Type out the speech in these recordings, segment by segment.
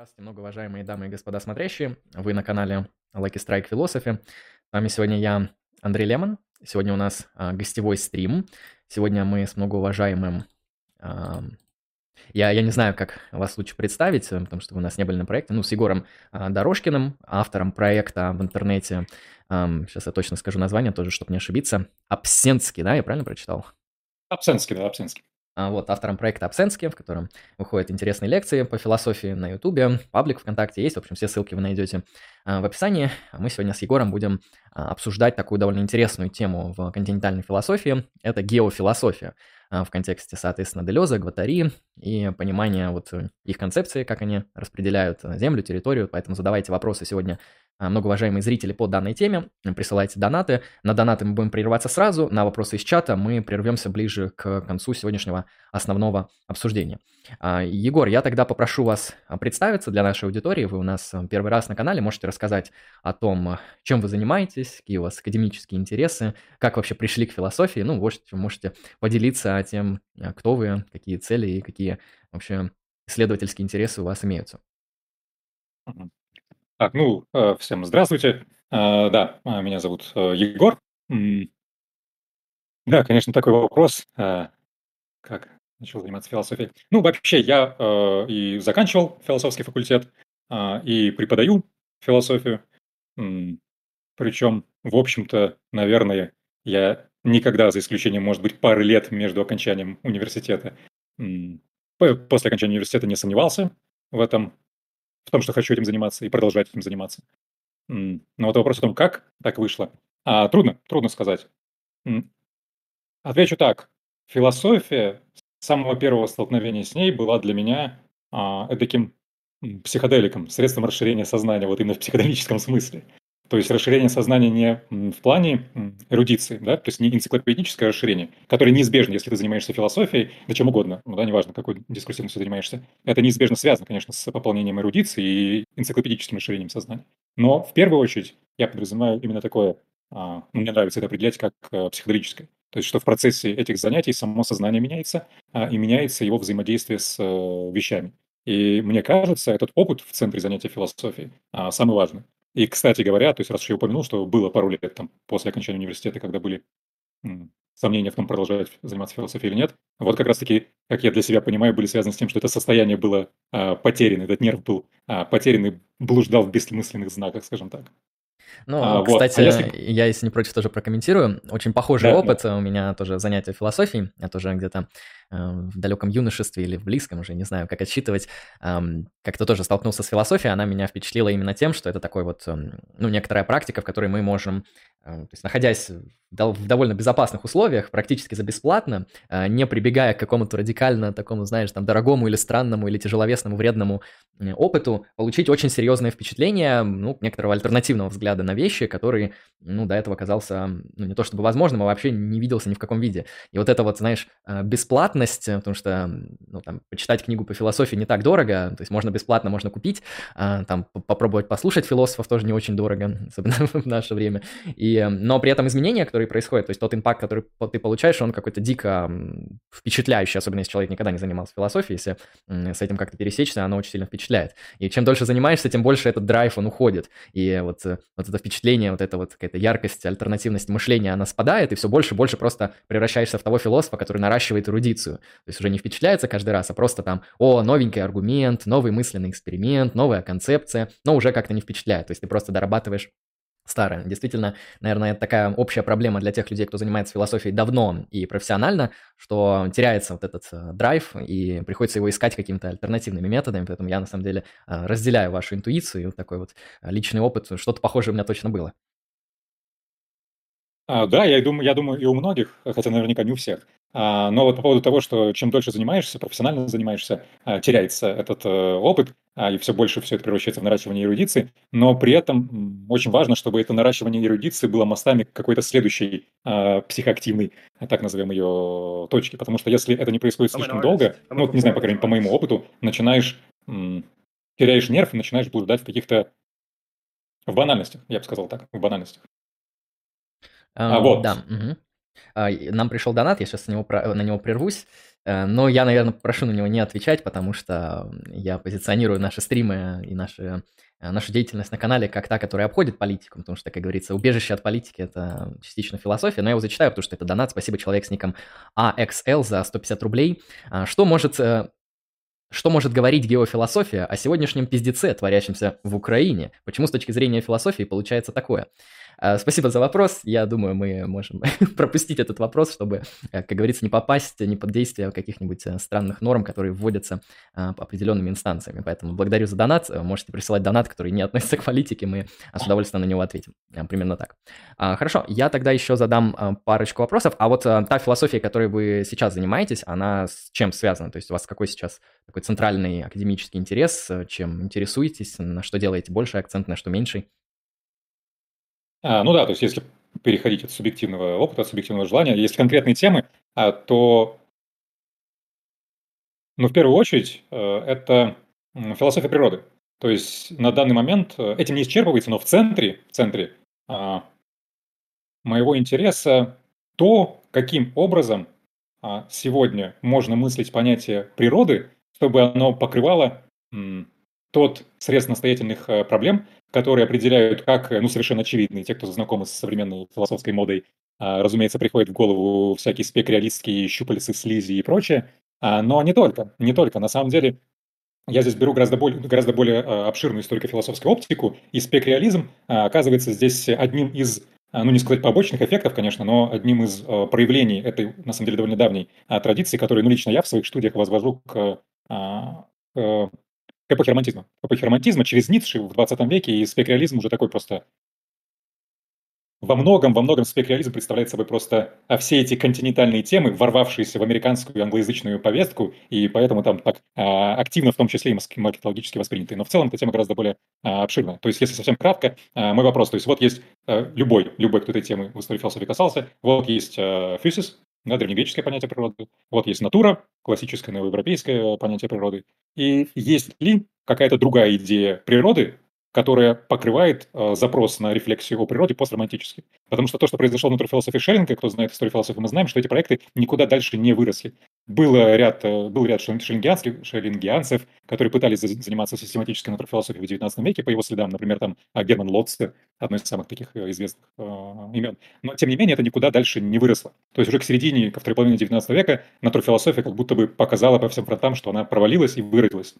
Здравствуйте, многоуважаемые дамы и господа смотрящие. Вы на канале Lucky Strike Philosophy. С вами сегодня я, Андрей Лемон. Сегодня у нас а, гостевой стрим. Сегодня мы с многоуважаемым... А, я, я не знаю, как вас лучше представить, потому что вы у нас не были на проекте. Ну, с Егором а, Дорожкиным, автором проекта в интернете. А, сейчас я точно скажу название тоже, чтобы не ошибиться. Абсенский, да? Я правильно прочитал? Абсенский, да, Абсенский. А, вот, автором проекта Абсенски, в котором выходят интересные лекции по философии на Ютубе, паблик ВКонтакте есть, в общем, все ссылки вы найдете в описании. Мы сегодня с Егором будем а, обсуждать такую довольно интересную тему в континентальной философии. Это геофилософия в контексте, соответственно, Делеза, Гватари и понимания вот их концепции, как они распределяют землю, территорию. Поэтому задавайте вопросы сегодня а, многоуважаемые зрители по данной теме, присылайте донаты. На донаты мы будем прерываться сразу, на вопросы из чата мы прервемся ближе к концу сегодняшнего основного обсуждения. А, Егор, я тогда попрошу вас представиться для нашей аудитории. Вы у нас первый раз на канале, можете рассказать о том, чем вы занимаетесь, какие у вас академические интересы, как вообще пришли к философии. Ну, можете, можете поделиться тем, кто вы, какие цели и какие вообще исследовательские интересы у вас имеются. Так, ну, э, всем здравствуйте. Э, да, э, меня зовут Егор. Да, конечно, такой вопрос. Как начал заниматься философией? Ну, вообще, я и заканчивал философский факультет, и преподаю философию. Причем, в общем-то, наверное, я никогда, за исключением, может быть, пары лет между окончанием университета, после окончания университета не сомневался в этом в том, что хочу этим заниматься и продолжать этим заниматься. Но вот вопрос о том, как так вышло, а, трудно, трудно сказать. Отвечу так. Философия с самого первого столкновения с ней была для меня а, таким психоделиком, средством расширения сознания, вот именно в психоделическом смысле. То есть расширение сознания не в плане эрудиции, да, то есть не энциклопедическое расширение, которое неизбежно, если ты занимаешься философией, да чем угодно, ну да, неважно, какой дискурсивностью ты занимаешься. Это неизбежно связано, конечно, с пополнением эрудиции и энциклопедическим расширением сознания. Но в первую очередь я подразумеваю именно такое, а, ну, мне нравится это определять как а, психоделическое. То есть, что в процессе этих занятий само сознание меняется, а, и меняется его взаимодействие с а, вещами. И мне кажется, этот опыт в центре занятия философии а, самый важный. И, кстати говоря, то есть раз уж я упомянул, что было пару лет там после окончания университета, когда были сомнения в том, продолжать заниматься философией или нет, вот как раз-таки, как я для себя понимаю, были связаны с тем, что это состояние было а, потеряно, этот нерв был а, потерян и блуждал в бессмысленных знаках, скажем так. Ну, а, кстати, вот. а если... я, если не против, тоже прокомментирую. Очень похожий да, опыт. Да. У меня тоже занятие философией. Я тоже где-то в далеком юношестве или в близком, уже не знаю, как отсчитывать, э, как-то тоже столкнулся с философией. Она меня впечатлила именно тем, что это такой вот, э, ну, некоторая практика, в которой мы можем Э, то есть находясь в довольно безопасных условиях, практически за бесплатно, э, не прибегая к какому-то радикально такому, знаешь, там, дорогому или странному или тяжеловесному вредному опыту, получить очень серьезное впечатление, ну, некоторого альтернативного взгляда на вещи, который, ну, до этого казался, ну, не то чтобы возможным, а вообще не виделся ни в каком виде. И вот это вот, знаешь, э, бесплатность, потому что, ну, там, почитать книгу по философии не так дорого, то есть можно бесплатно, можно купить, там, попробовать послушать философов тоже не очень дорого, особенно в наше время, и и, но при этом изменения, которые происходят, то есть тот импакт, который ты получаешь, он какой-то дико впечатляющий, особенно если человек никогда не занимался философией, если с этим как-то пересечься, оно очень сильно впечатляет. И чем дольше занимаешься, тем больше этот драйв, он уходит. И вот, э, вот это впечатление, вот эта вот какая-то яркость, альтернативность мышления, она спадает, и все больше и больше просто превращаешься в того философа, который наращивает эрудицию. То есть уже не впечатляется каждый раз, а просто там, о, новенький аргумент, новый мысленный эксперимент, новая концепция, но уже как-то не впечатляет. То есть ты просто дорабатываешь старое. Действительно, наверное, это такая общая проблема для тех людей, кто занимается философией давно и профессионально, что теряется вот этот э, драйв, и приходится его искать какими-то альтернативными методами, поэтому я, на самом деле, э, разделяю вашу интуицию, и вот такой вот личный опыт, что-то похожее у меня точно было. А, да, я думаю, я думаю, и у многих, хотя наверняка не у всех. А, но вот по поводу того, что чем дольше занимаешься, профессионально занимаешься, а, теряется этот э, опыт, а, и все больше все это превращается в наращивание эрудиции. Но при этом очень важно, чтобы это наращивание эрудиции было мостами к какой-то следующей психоактивной, так назовем ее, точке. Потому что если это не происходит слишком долго, ну вот не знаю, по крайней мере, по моему опыту, начинаешь, теряешь нерв и начинаешь блуждать в каких-то в банальностях, я бы сказал так, в банальностях. А, вот. Да. Угу. Нам пришел донат, я сейчас на него, на него прервусь. Э, но я, наверное, прошу на него не отвечать, потому что я позиционирую наши стримы и наши, э, нашу деятельность на канале как та, которая обходит политику, потому что, как говорится, убежище от политики – это частично философия, но я его зачитаю, потому что это донат. Спасибо, человек с ником AXL за 150 рублей. А, что может э, что может говорить геофилософия о сегодняшнем пиздеце, творящемся в Украине? Почему с точки зрения философии получается такое? А, спасибо за вопрос. Я думаю, мы можем пропустить этот вопрос, чтобы, э, как говорится, не попасть не под действие каких-нибудь э, странных норм, которые вводятся определенными инстанциями. Поэтому благодарю за донат. Э, можете присылать донат, который не относится к политике, мы с удовольствием на него ответим. Примерно так. А, хорошо, я тогда еще задам парочку вопросов. А вот та философия, которой вы сейчас занимаетесь, она с чем связана? То есть у вас какой сейчас такой центральный академический интерес, чем интересуетесь, на что делаете больше акцент, на что меньше? А, ну да, то есть если переходить от субъективного опыта, от субъективного желания, если конкретные темы, а, то, ну, в первую очередь, э, это философия природы. То есть на данный момент э, этим не исчерпывается, но в центре, в центре а, моего интереса то, каким образом а, сегодня можно мыслить понятие природы, чтобы оно покрывало тот срез настоятельных э, проблем, которые определяют, как, ну, совершенно очевидные, те, кто знакомы с современной философской модой, а, разумеется, приходят в голову всякие спекреалистские щупальцы, слизи и прочее, а, но не только, не только. На самом деле, я здесь беру гораздо более, гораздо более а, обширную историко-философскую оптику, и спекреализм оказывается здесь одним из ну, не сказать побочных эффектов, конечно, но одним из проявлений этой, на самом деле, довольно давней традиции, которую, ну, лично я в своих студиях возвожу к, к к эпохе романтизма. К эпохе романтизма через Ницше в 20 веке и спекреализм уже такой просто во многом, во многом спекреализм представляет собой просто а все эти континентальные темы, ворвавшиеся в американскую англоязычную повестку, и поэтому там так а, активно, в том числе и маркетологически восприняты. Но в целом эта тема гораздо более а, обширная. То есть, если совсем кратко, а, мой вопрос, то есть вот есть а, любой, любой, кто этой темы в истории философии касался, вот есть а, фьюсис, да, древнегреческое понятие природы, вот есть натура, классическое новоевропейское понятие природы, и есть ли какая-то другая идея природы, которая покрывает э, запрос на рефлексию о природе постромантически. Потому что то, что произошло внутри философии Шеллинга, кто знает историю философии, мы знаем, что эти проекты никуда дальше не выросли. Было ряд, э, был ряд шеллингианцев, шеллингианцев, которые пытались заниматься систематической натурфилософией в XIX веке, по его следам, например, там а, Герман Лотце, одно из самых таких э, известных э, имен. Но, тем не менее, это никуда дальше не выросло. То есть уже к середине, ко второй половине XIX века натурфилософия как будто бы показала по всем фронтам, что она провалилась и выродилась.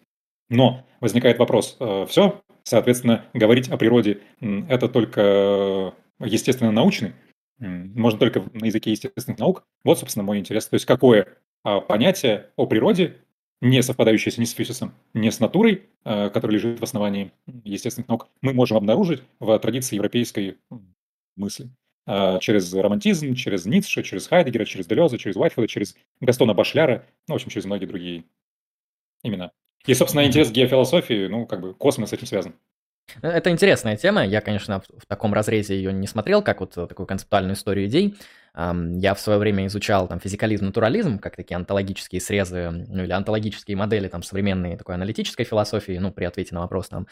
Но возникает вопрос, э, все, соответственно, говорить о природе – это только естественно-научный, можно только на языке естественных наук. Вот, собственно, мой интерес. То есть какое а, понятие о природе, не совпадающее ни с физисом, ни с натурой, э, которая лежит в основании естественных наук, мы можем обнаружить в традиции европейской мысли а, через романтизм, через Ницше, через Хайдегера, через Делеза, через Уайтхеда, через Гастона Башляра, ну, в общем, через многие другие имена. И, собственно, интерес к геофилософии, ну, как бы космос с этим связан. Это интересная тема. Я, конечно, в таком разрезе ее не смотрел, как вот такую концептуальную историю идей. Я в свое время изучал там физикализм, натурализм, как такие онтологические срезы, ну или онтологические модели там современной такой аналитической философии, ну, при ответе на вопрос там,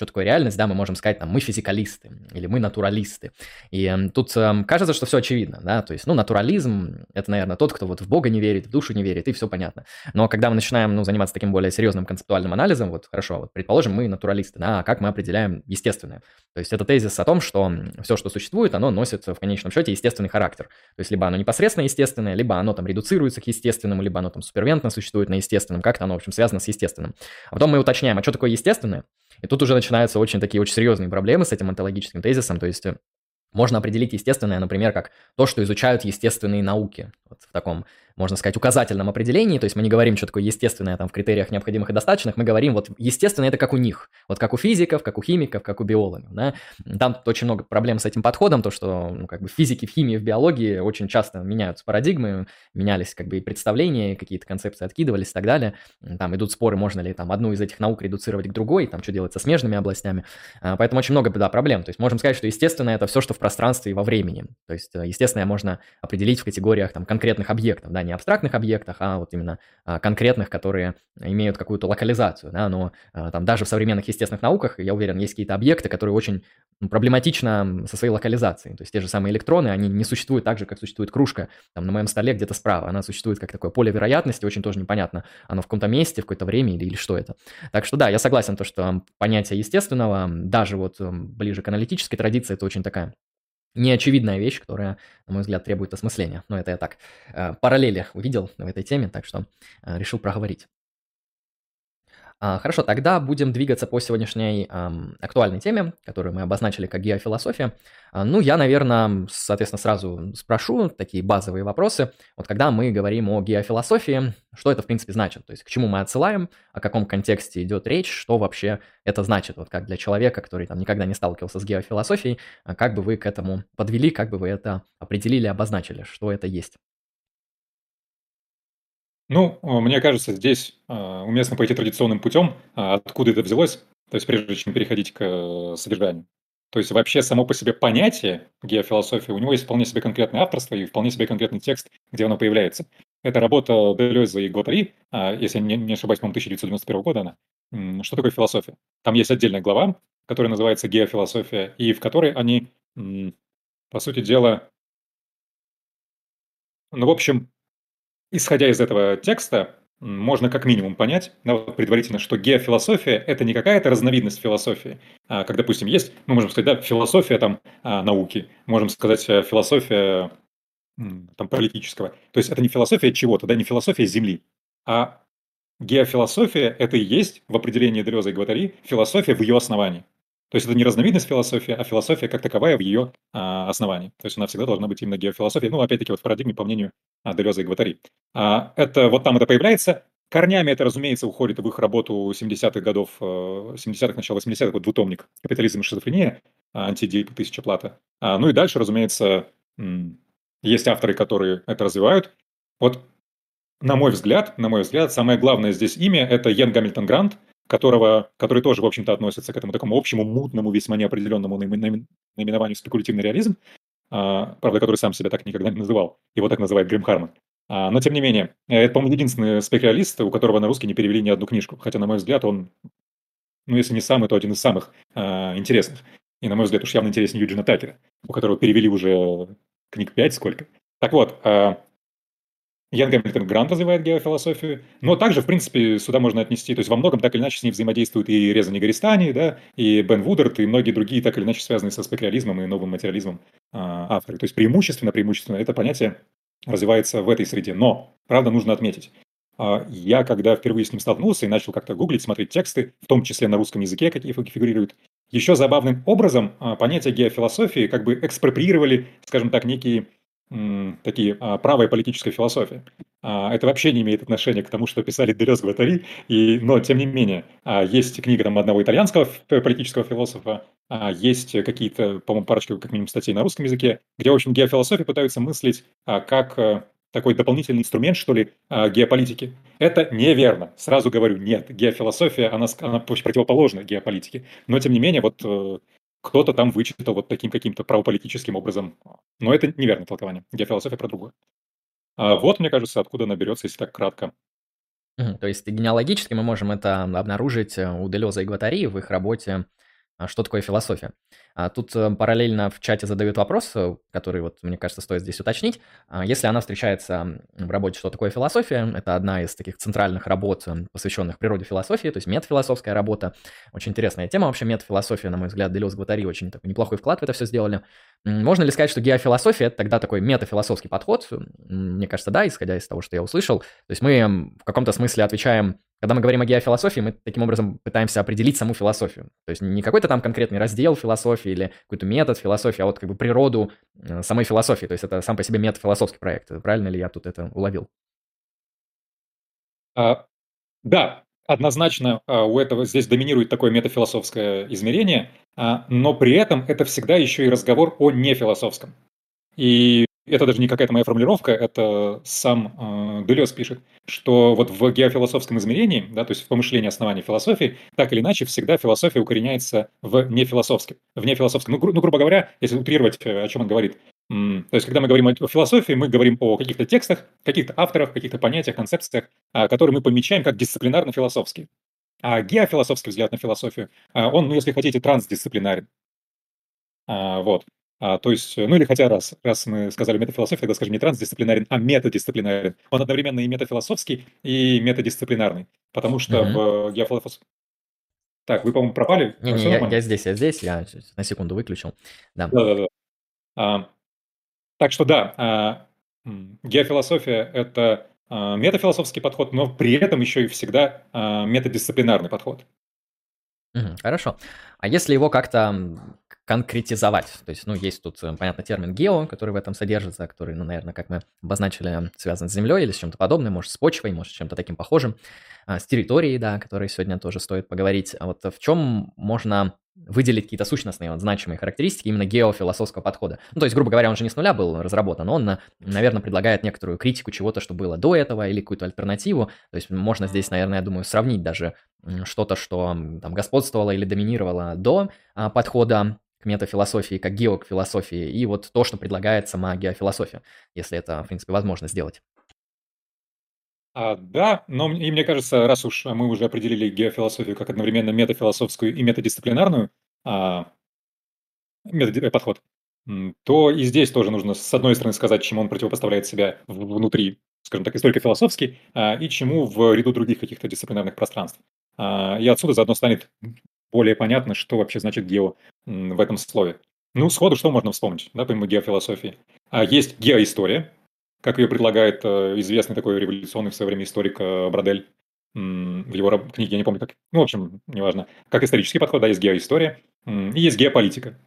что такое реальность, да, мы можем сказать, там, мы физикалисты или мы натуралисты. И э, тут э, кажется, что все очевидно, да, то есть, ну, натурализм – это, наверное, тот, кто вот в Бога не верит, в душу не верит, и все понятно. Но когда мы начинаем, ну, заниматься таким более серьезным концептуальным анализом, вот, хорошо, вот, предположим, мы натуралисты, да, а как мы определяем естественное? То есть, это тезис о том, что все, что существует, оно носит в конечном счете естественный характер. То есть, либо оно непосредственно естественное, либо оно там редуцируется к естественному, либо оно там супервентно существует на естественном, как-то оно, в общем, связано с естественным. А потом мы уточняем, а что такое естественное? И тут уже начинаются очень такие очень серьезные проблемы с этим онтологическим тезисом, то есть э, можно определить естественное, например, как то, что изучают естественные науки. Вот в таком можно сказать, указательном определении, то есть мы не говорим, что такое естественное там в критериях необходимых и достаточных, мы говорим, вот естественное это как у них, вот как у физиков, как у химиков, как у биологов, да. Там очень много проблем с этим подходом, то, что ну, как бы в физике, в химии, в биологии очень часто меняются парадигмы, менялись как бы и представления, какие-то концепции откидывались и так далее. Там идут споры, можно ли там одну из этих наук редуцировать к другой, там что делать со смежными областями. А, поэтому очень много да, проблем. То есть можем сказать, что естественное это все, что в пространстве и во времени. То есть э, естественное можно определить в категориях там конкретных объектов, да, не абстрактных объектах, а вот именно а, конкретных, которые имеют какую-то локализацию, да, но а, там даже в современных естественных науках, я уверен, есть какие-то объекты, которые очень проблематично со своей локализацией. То есть те же самые электроны, они не существуют так же, как существует кружка там на моем столе где-то справа. Она существует как такое поле вероятности, очень тоже непонятно, оно в каком-то месте, в какое-то время или, или что это. Так что да, я согласен, то, что понятие естественного, даже вот ближе к аналитической традиции, это очень такая неочевидная вещь, которая, на мой взгляд, требует осмысления. Но это я так э, параллели увидел в этой теме, так что э, решил проговорить. А, хорошо, тогда будем двигаться по сегодняшней эм, актуальной теме, которую мы обозначили как геофилософия. А, ну, я, наверное, соответственно, сразу спрошу такие базовые вопросы. Вот когда мы говорим о геофилософии, что это, в принципе, значит? То есть к чему мы отсылаем, о каком контексте идет речь, что вообще это значит? Вот как для человека, который там никогда не сталкивался с геофилософией, а как бы вы к этому подвели, как бы вы это определили, обозначили, что это есть? Ну, э, мне кажется, здесь э, уместно пойти традиционным путем, а откуда это взялось, то есть прежде чем переходить к э, содержанию. То есть вообще само по себе понятие геофилософии, у него есть вполне себе конкретное авторство и вполне себе конкретный текст, где оно появляется. Это работа Делеза и Гватари, а, если я не ошибаюсь, по-моему, 1991 года она. Что такое философия? Там есть отдельная глава, которая называется «Геофилософия», и в которой они, по сути дела, ну, в общем, Исходя из этого текста, можно как минимум понять да, предварительно, что геофилософия – это не какая-то разновидность философии. А, как, допустим, есть, мы можем сказать, да, философия там, а, науки, можем сказать, э, философия там, политического. То есть это не философия чего-то, да, не философия Земли, а геофилософия – это и есть в определении Дреза и Гватари философия в ее основании. То есть это не разновидность философии, а философия как таковая в ее а, основании. То есть она всегда должна быть именно геофилософией. Ну, опять-таки, вот в парадигме, по мнению Делеза и Гватари. А, это вот там это появляется. Корнями это, разумеется, уходит в их работу 70-х годов, 70-х, начала 80-х, вот двутомник «Капитализм и шизофрения», а, антидип «Тысяча плата». А, ну и дальше, разумеется, есть авторы, которые это развивают. Вот на мой взгляд, на мой взгляд, самое главное здесь имя – это Йен Гамильтон Грант – которого, который тоже, в общем-то, относится к этому такому общему, мутному, весьма неопределенному наименованию спекулятивный реализм, а, правда, который сам себя так никогда не называл. Его так называет Грим Харман. А, но, тем не менее, это, по-моему, единственный спекреалист, у которого на русский не перевели ни одну книжку. Хотя, на мой взгляд, он, ну, если не самый, то один из самых а, интересных. И, на мой взгляд, уж явно интереснее Юджина Такера, у которого перевели уже книг пять сколько. Так вот, Ян Гамильтон Грант развивает геофилософию, но также, в принципе, сюда можно отнести, то есть во многом так или иначе с ней взаимодействуют и Реза Негористани, да, и Бен Вудерт, и многие другие так или иначе связанные со спекреализмом и новым материализмом а, авторы. То есть преимущественно, преимущественно это понятие развивается в этой среде. Но, правда, нужно отметить, а, я, когда впервые с ним столкнулся и начал как-то гуглить, смотреть тексты, в том числе на русском языке, какие фигурируют, еще забавным образом а, понятие геофилософии как бы экспроприировали, скажем так, некие такие а, правая политическая философия. А, это вообще не имеет отношения к тому, что писали Делез Гватари, и, но тем не менее, а, есть книга там одного итальянского политического философа, есть какие-то, по-моему, парочка как минимум статей на русском языке, где, в общем, геофилософия пытаются мыслить как такой дополнительный инструмент, что ли, геополитики. Это неверно. Сразу говорю, нет. Геофилософия, она, она противоположна геополитике. Но, тем не менее, вот э, кто-то там вычитал вот таким каким-то правополитическим образом. Но это неверное толкование. Геофилософия про другое. А вот, мне кажется, откуда она берется, если так кратко. То есть генеалогически мы можем это обнаружить э, у Делеза и Гватари в их работе что такое философия. А тут э, параллельно в чате задают вопрос, э, который, вот, мне кажется, стоит здесь уточнить. А если она встречается в работе «Что такое философия?», это одна из таких центральных работ, э, посвященных природе философии, то есть метафилософская работа. Очень интересная тема вообще, метафилософия, на мой взгляд, Делес Гватари очень такой неплохой вклад в это все сделали. Можно ли сказать, что геофилософия – это тогда такой метафилософский подход? Мне кажется, да, исходя из того, что я услышал. То есть мы в каком-то смысле отвечаем когда мы говорим о геофилософии, мы таким образом пытаемся определить саму философию. То есть не какой-то там конкретный раздел философии или какой-то метод философии, а вот как бы природу э, самой философии. То есть это сам по себе метафилософский проект. Правильно ли я тут это уловил? А, да, однозначно а, у этого здесь доминирует такое метафилософское измерение, а, но при этом это всегда еще и разговор о нефилософском. И это даже не какая-то моя формулировка, это сам э, Делес пишет, что вот в геофилософском измерении, да, то есть в помышлении оснований философии, так или иначе всегда философия укореняется в нефилософском. В нефилософском. Ну, гру- ну грубо говоря, если утрировать, э, о чем он говорит, то есть, когда мы говорим о философии, мы говорим о каких-то текстах, каких-то авторах, каких-то понятиях, концепциях, а, которые мы помечаем как дисциплинарно-философские. А геофилософский взгляд на философию, а, он, ну, если хотите, трансдисциплинарен. А, вот. То есть, ну или хотя раз, раз мы сказали метафилософия, тогда скажем не трансдисциплинарен, а метадисциплинарен. Он одновременно и метафилософский, и метадисциплинарный. Потому что mm-hmm. в геофилософии... Так, вы, по-моему, пропали? Не, не, я, я здесь, я здесь, я на секунду выключил. Да. Да-да-да. Так что да, а, геофилософия – это а, метафилософский подход, но при этом еще и всегда а, метадисциплинарный подход. Хорошо. А если его как-то конкретизовать. То есть, ну, есть тут, э, понятно, термин гео, который в этом содержится, который, ну, наверное, как мы обозначили, связан с Землей или с чем-то подобным, может, с почвой, может, с чем-то таким похожим, с территорией, да, о которой сегодня тоже стоит поговорить. А вот в чем можно выделить какие-то сущностные, вот, значимые характеристики именно геофилософского подхода. Ну, то есть, грубо говоря, он же не с нуля был разработан, он, наверное, предлагает некоторую критику чего-то, что было до этого, или какую-то альтернативу. То есть, можно здесь, наверное, я думаю, сравнить даже что-то, что там господствовало или доминировало до а, подхода к метафилософии, как геофилософии, и вот то, что предлагает сама геофилософия, если это, в принципе, возможно сделать. А, да, но и мне кажется, раз уж мы уже определили геофилософию как одновременно метафилософскую и метадисциплинарную а, метод, э, подход, то и здесь тоже нужно, с одной стороны, сказать, чему он противопоставляет себя внутри, скажем так, историко-философски, а, и чему в ряду других каких-то дисциплинарных пространств. А, и отсюда заодно станет более понятно, что вообще значит гео в этом слове. Ну, сходу что можно вспомнить, да, помимо геофилософии? А есть геоистория, как ее предлагает э, известный такой революционный в свое время историк э, Бродель в его книге, я не помню как, ну, в общем, неважно, как исторический подход, да, есть геоистория, и есть геополитика,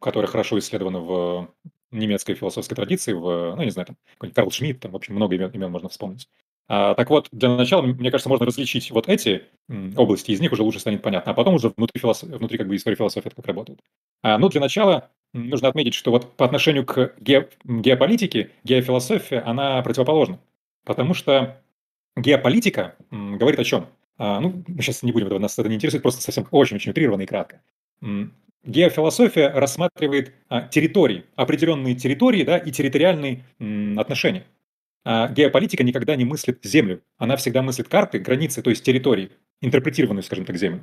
которая хорошо исследована в немецкой философской традиции, в, ну, не знаю, там, Карл Шмидт, там, в общем, много имен, имен можно вспомнить. А, так вот, для начала, мне кажется, можно различить вот эти области, из них уже лучше станет понятно, а потом уже внутри, философ... внутри как бы истории философии это как работает. А, ну, для начала нужно отметить, что вот по отношению к ге... геополитике, геофилософия, она противоположна. Потому что геополитика говорит о чем? А, ну, мы сейчас не будем этого, нас это не интересует, просто совсем очень-очень утрированно и кратко. Геофилософия рассматривает а, территории, определенные территории да, и территориальные отношения. А геополитика никогда не мыслит землю. Она всегда мыслит карты, границы, то есть территории, интерпретированную, скажем так, землю.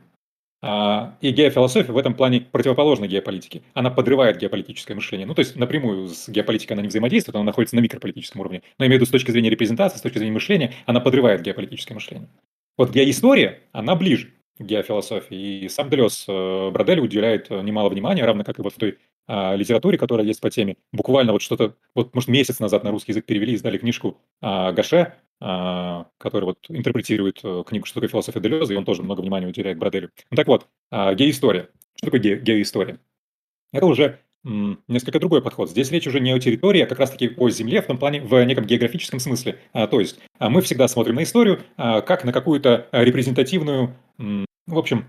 А, и геофилософия в этом плане противоположна геополитике. Она подрывает геополитическое мышление. Ну, то есть напрямую с геополитикой она не взаимодействует, она находится на микрополитическом уровне. Но имею в виду с точки зрения репрезентации, с точки зрения мышления, она подрывает геополитическое мышление. Вот геоистория, она ближе геофилософии. И сам Делес э, Бродель уделяет э, немало внимания, равно как и вот в той а, литературе, которая есть по теме. Буквально вот что-то, вот может месяц назад на русский язык перевели, издали книжку а, Гаше, а, который вот интерпретирует а, книгу «Что такое философия Делеза», и он тоже много внимания уделяет Броделю. Ну так вот, а, геоистория. Что такое ге- геоистория? Это уже несколько другой подход. Здесь речь уже не о территории, а как раз-таки о земле в том плане, в неком географическом смысле. А, то есть мы всегда смотрим на историю как на какую-то репрезентативную, в общем,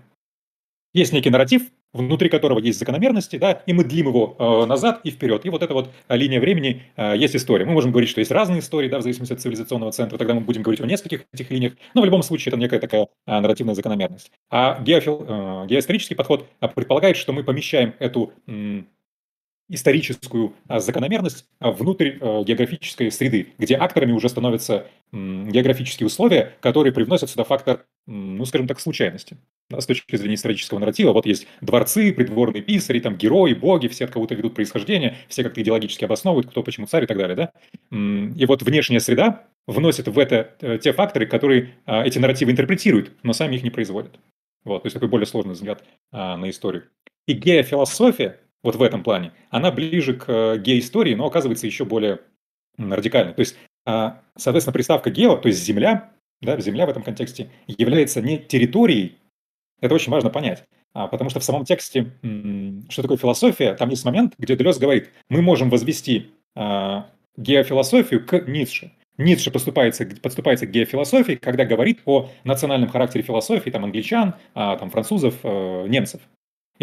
есть некий нарратив, внутри которого есть закономерности, да, и мы длим его э, назад и вперед. И вот эта вот э, линия времени э, есть история. Мы можем говорить, что есть разные истории, да, в зависимости от цивилизационного центра, тогда мы будем говорить о нескольких этих линиях, но в любом случае это некая такая э, нарративная закономерность. А геофил, э, геоисторический подход предполагает, что мы помещаем эту историческую а, закономерность а, внутрь а, географической среды, где акторами уже становятся географические условия, которые привносят сюда фактор, ну, скажем так, случайности. С точки зрения исторического нарратива, вот есть дворцы, придворные писари, там герои, боги, все от кого-то ведут происхождение, все как-то идеологически обосновывают, кто почему царь и так далее, да? И вот внешняя среда вносит в это э, те факторы, которые эти нарративы интерпретируют, но сами их не производят. Вот, то есть такой более сложный взгляд на историю. И геофилософия вот в этом плане, она ближе к э, геоистории, но оказывается еще более радикальной. То есть, а, соответственно, приставка гео, то есть земля, да, земля в этом контексте является не территорией, это очень важно понять, а, потому что в самом тексте, что такое философия, там есть момент, где Делес говорит, мы можем возвести а, геофилософию к Ницше. Ницше поступается, подступается к геофилософии, когда говорит о национальном характере философии там, англичан, там, французов, э, немцев.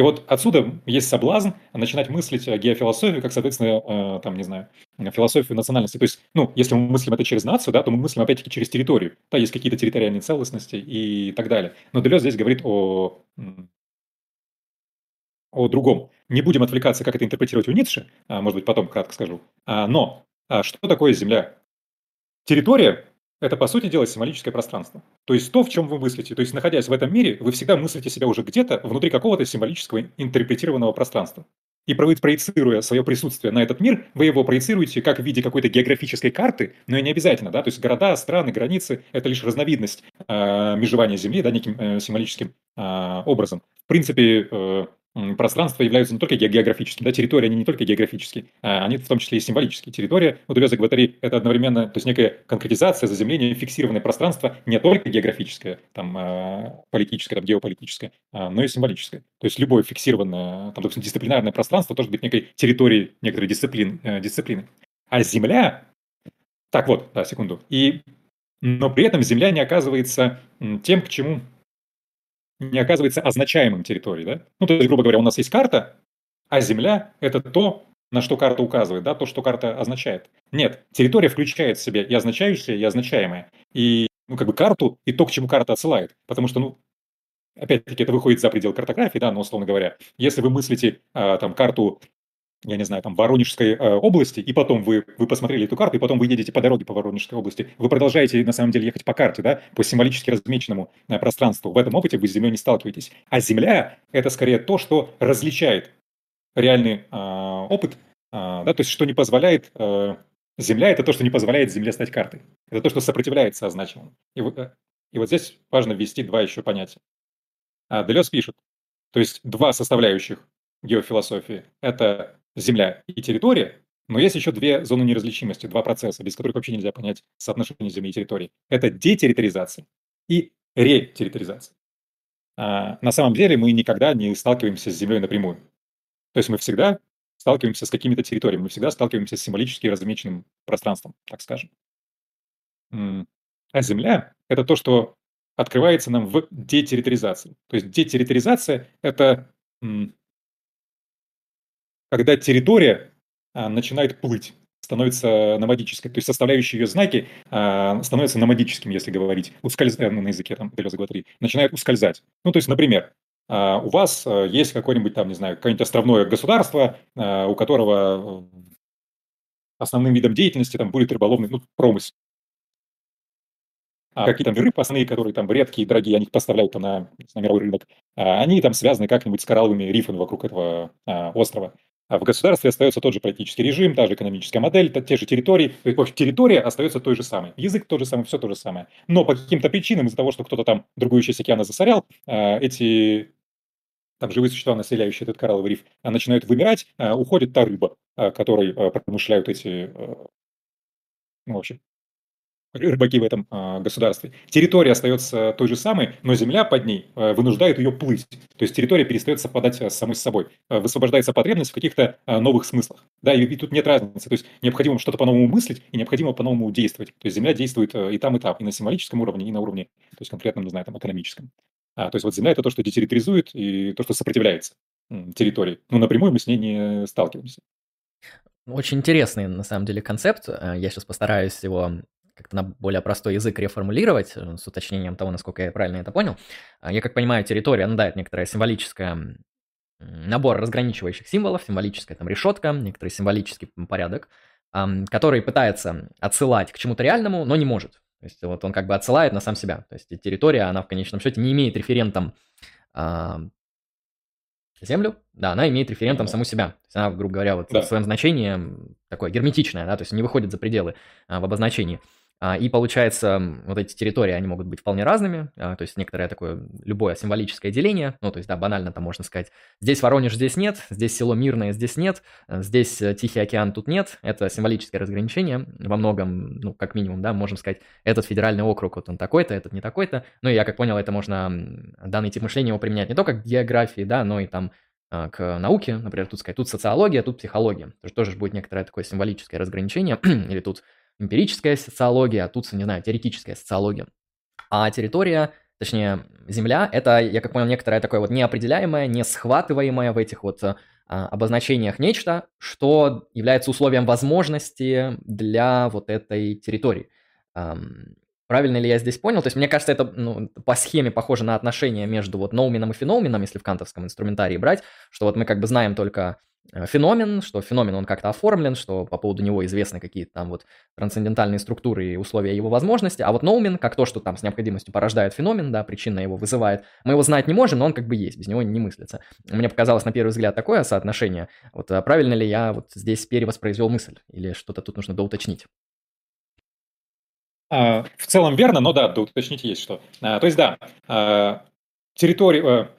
И вот отсюда есть соблазн начинать мыслить геофилософию, как, соответственно, э, там, не знаю, философию национальности. То есть, ну, если мы мыслим это через нацию, да, то мы мыслим, опять-таки, через территорию. Да, есть какие-то территориальные целостности и так далее. Но Делес здесь говорит о, о другом. Не будем отвлекаться, как это интерпретировать у Ницше, а, может быть, потом кратко скажу. А, но а что такое Земля? Территория это, по сути дела, символическое пространство. То есть то, в чем вы мыслите. То есть, находясь в этом мире, вы всегда мыслите себя уже где-то внутри какого-то символического интерпретированного пространства. И проецируя свое присутствие на этот мир, вы его проецируете как в виде какой-то географической карты, но и не обязательно, да, то есть города, страны, границы – это лишь разновидность э, межевания Земли, да, неким э, символическим э, образом. В принципе, э, пространства являются не только географическими, да, территории, они не только географические, а они в том числе и символические. Территория у Делеза Гватари – это одновременно, то есть некая конкретизация, заземление, фиксированное пространство, не только географическое, там, а, политическое, там, геополитическое, а, но и символическое. То есть любое фиксированное, там, допустим, дисциплинарное пространство должен быть некой территорией некоторой дисциплин, э, дисциплины. А Земля, так вот, да, секунду, и, но при этом Земля не оказывается тем, к чему не оказывается означаемым территорией, да? Ну, то есть, грубо говоря, у нас есть карта, а земля – это то, на что карта указывает, да, то, что карта означает. Нет, территория включает в себя и означающее, и означаемое. И, ну, как бы карту, и то, к чему карта отсылает. Потому что, ну, опять-таки, это выходит за пределы картографии, да, но, условно говоря, если вы мыслите а, там карту я не знаю, там, Воронежской э, области, и потом вы, вы посмотрели эту карту, и потом вы едете по дороге по Воронежской области, вы продолжаете, на самом деле, ехать по карте, да, по символически размеченному э, пространству. В этом опыте вы с Землей не сталкиваетесь. А Земля – это скорее то, что различает реальный э, опыт, э, да, то есть что не позволяет… Э, Земля – это то, что не позволяет Земле стать картой. Это то, что сопротивляется означенному. И, э, и вот здесь важно ввести два еще понятия. А Делес пишет, то есть два составляющих геофилософии – это Земля и территория, но есть еще две зоны неразличимости, два процесса, без которых вообще нельзя понять соотношение Земли и территории. Это детерриторизация и ретерриторизация. А на самом деле мы никогда не сталкиваемся с Землей напрямую. То есть мы всегда сталкиваемся с какими-то территориями, мы всегда сталкиваемся с символически размеченным пространством, так скажем. А Земля – это то, что открывается нам в детерриторизации. То есть детерриторизация – это когда территория а, начинает плыть, становится номадической, то есть составляющие ее знаки а, становятся номадическими, если говорить, ускользая ну, на языке там, Гватри, начинают ускользать. Ну, то есть, например, а, у вас есть какое-нибудь там, не знаю, какое-нибудь островное государство, у которого основным видом деятельности там будет рыболовный ну, промысел. А какие там миры основные, которые там редкие, дорогие, они их поставляют там на, на мировой рынок, они там связаны как-нибудь с коралловыми рифами вокруг этого а, острова. А в государстве остается тот же политический режим, та же экономическая модель, те же территории. То есть, территория остается той же самой. Язык тот же самый, все то же самое. Но по каким-то причинам, из-за того, что кто-то там другую часть океана засорял, а, эти там живые существа, населяющие этот коралловый риф, а, начинают вымирать, а, уходит та рыба, которой промышляют эти ну, в общем, рыбаки в этом э, государстве. Территория остается той же самой, но земля под ней э, вынуждает ее плыть. То есть территория перестает совпадать э, самой с собой. Э, высвобождается потребность в каких-то э, новых смыслах. Да, и, и тут нет разницы. То есть необходимо что-то по-новому мыслить и необходимо по-новому действовать. То есть земля действует э, и там, и там, и на символическом уровне, и на уровне, то есть конкретном, не знаю, там, экономическом. А, то есть вот земля – это то, что детерриторизует и то, что сопротивляется территории. Но напрямую мы с ней не сталкиваемся. Очень интересный, на самом деле, концепт. Э, я сейчас постараюсь его как-то на более простой язык реформулировать, э, с уточнением того, насколько я правильно это понял. А, я как понимаю, территория, ну да, это некоторая символическая набор разграничивающих символов, символическая там решетка, некоторый символический порядок, который пытается отсылать к чему-то реальному, но не может. То есть вот он как бы отсылает на сам себя. То есть территория, она в конечном счете не имеет референтом а, Землю, да, она имеет референтом саму себя. То есть она, грубо говоря, вот да. в своем значении такое герметичное, да, то есть не выходит за пределы а, в обозначении. А, и получается, вот эти территории, они могут быть вполне разными, а, то есть некоторое такое, любое символическое деление, ну, то есть, да, банально там можно сказать, здесь Воронеж, здесь нет, здесь село Мирное, здесь нет, э, здесь э, Тихий океан, тут нет, это символическое разграничение, во многом, ну, как минимум, да, можем сказать, этот федеральный округ, вот он такой-то, этот не такой-то, ну, я как понял, это можно, данный тип мышления его применять не только к географии, да, но и там а, к науке, например, тут сказать, тут социология, тут психология, тоже будет некоторое такое символическое разграничение, или тут эмпирическая социология, а тут, не знаю, теоретическая социология. А территория, точнее, Земля, это, я как понял, некоторое такое вот неопределяемое, не схватываемое в этих вот а, обозначениях нечто, что является условием возможности для вот этой территории. Правильно ли я здесь понял? То есть мне кажется, это ну, по схеме похоже на отношения между вот ноуменом и феноменом, если в кантовском инструментарии брать, что вот мы как бы знаем только Э, феномен, что феномен, он как-то оформлен, что по поводу него известны какие-то там вот трансцендентальные структуры и условия его возможности, а вот ноумен, как то, что там с необходимостью порождает феномен, да, причина его вызывает, мы его знать не можем, но он как бы есть, без него не мыслится. Мне показалось на первый взгляд такое соотношение, вот а правильно ли я вот здесь перевоспроизвел мысль, или что-то тут нужно доуточнить? А, в целом верно, но да, доуточнить есть что. А, то есть да, территория,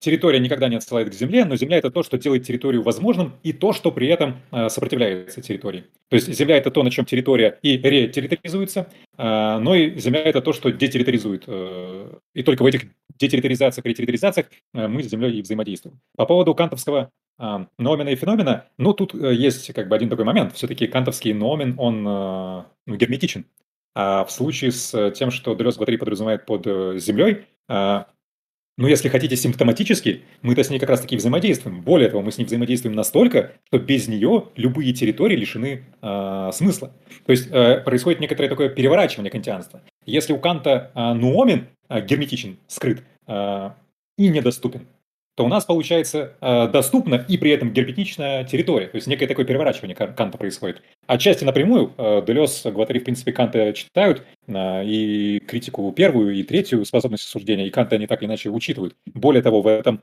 территория никогда не отсылает к Земле, но Земля это то, что делает территорию возможным, и то, что при этом э, сопротивляется территории. То есть Земля это то, на чем территория и ретерриторизуется, э, но и Земля это то, что детерриторизует. Э, и только в этих детерриторизациях, ретерриторизациях мы с Землей и взаимодействуем. По поводу кантовского номена и феномена, ну тут есть как бы один такой момент. Все-таки кантовский номен, он ну, герметичен. А в случае с тем, что Делес Гватари подразумевает под Землей, но если хотите симптоматически, мы-то с ней как раз-таки взаимодействуем. Более того, мы с ней взаимодействуем настолько, что без нее любые территории лишены э, смысла. То есть э, происходит некоторое такое переворачивание кантианства. Если у Канта э, нуомен э, герметичен, скрыт э, и недоступен, то у нас получается э, доступна и при этом герметичная территория. То есть некое такое переворачивание Канта происходит. Отчасти напрямую э, Делес, Гватари, в принципе, Канта читают, э, и критику первую и третью способность суждения, и Канта они так или иначе учитывают. Более того, в этом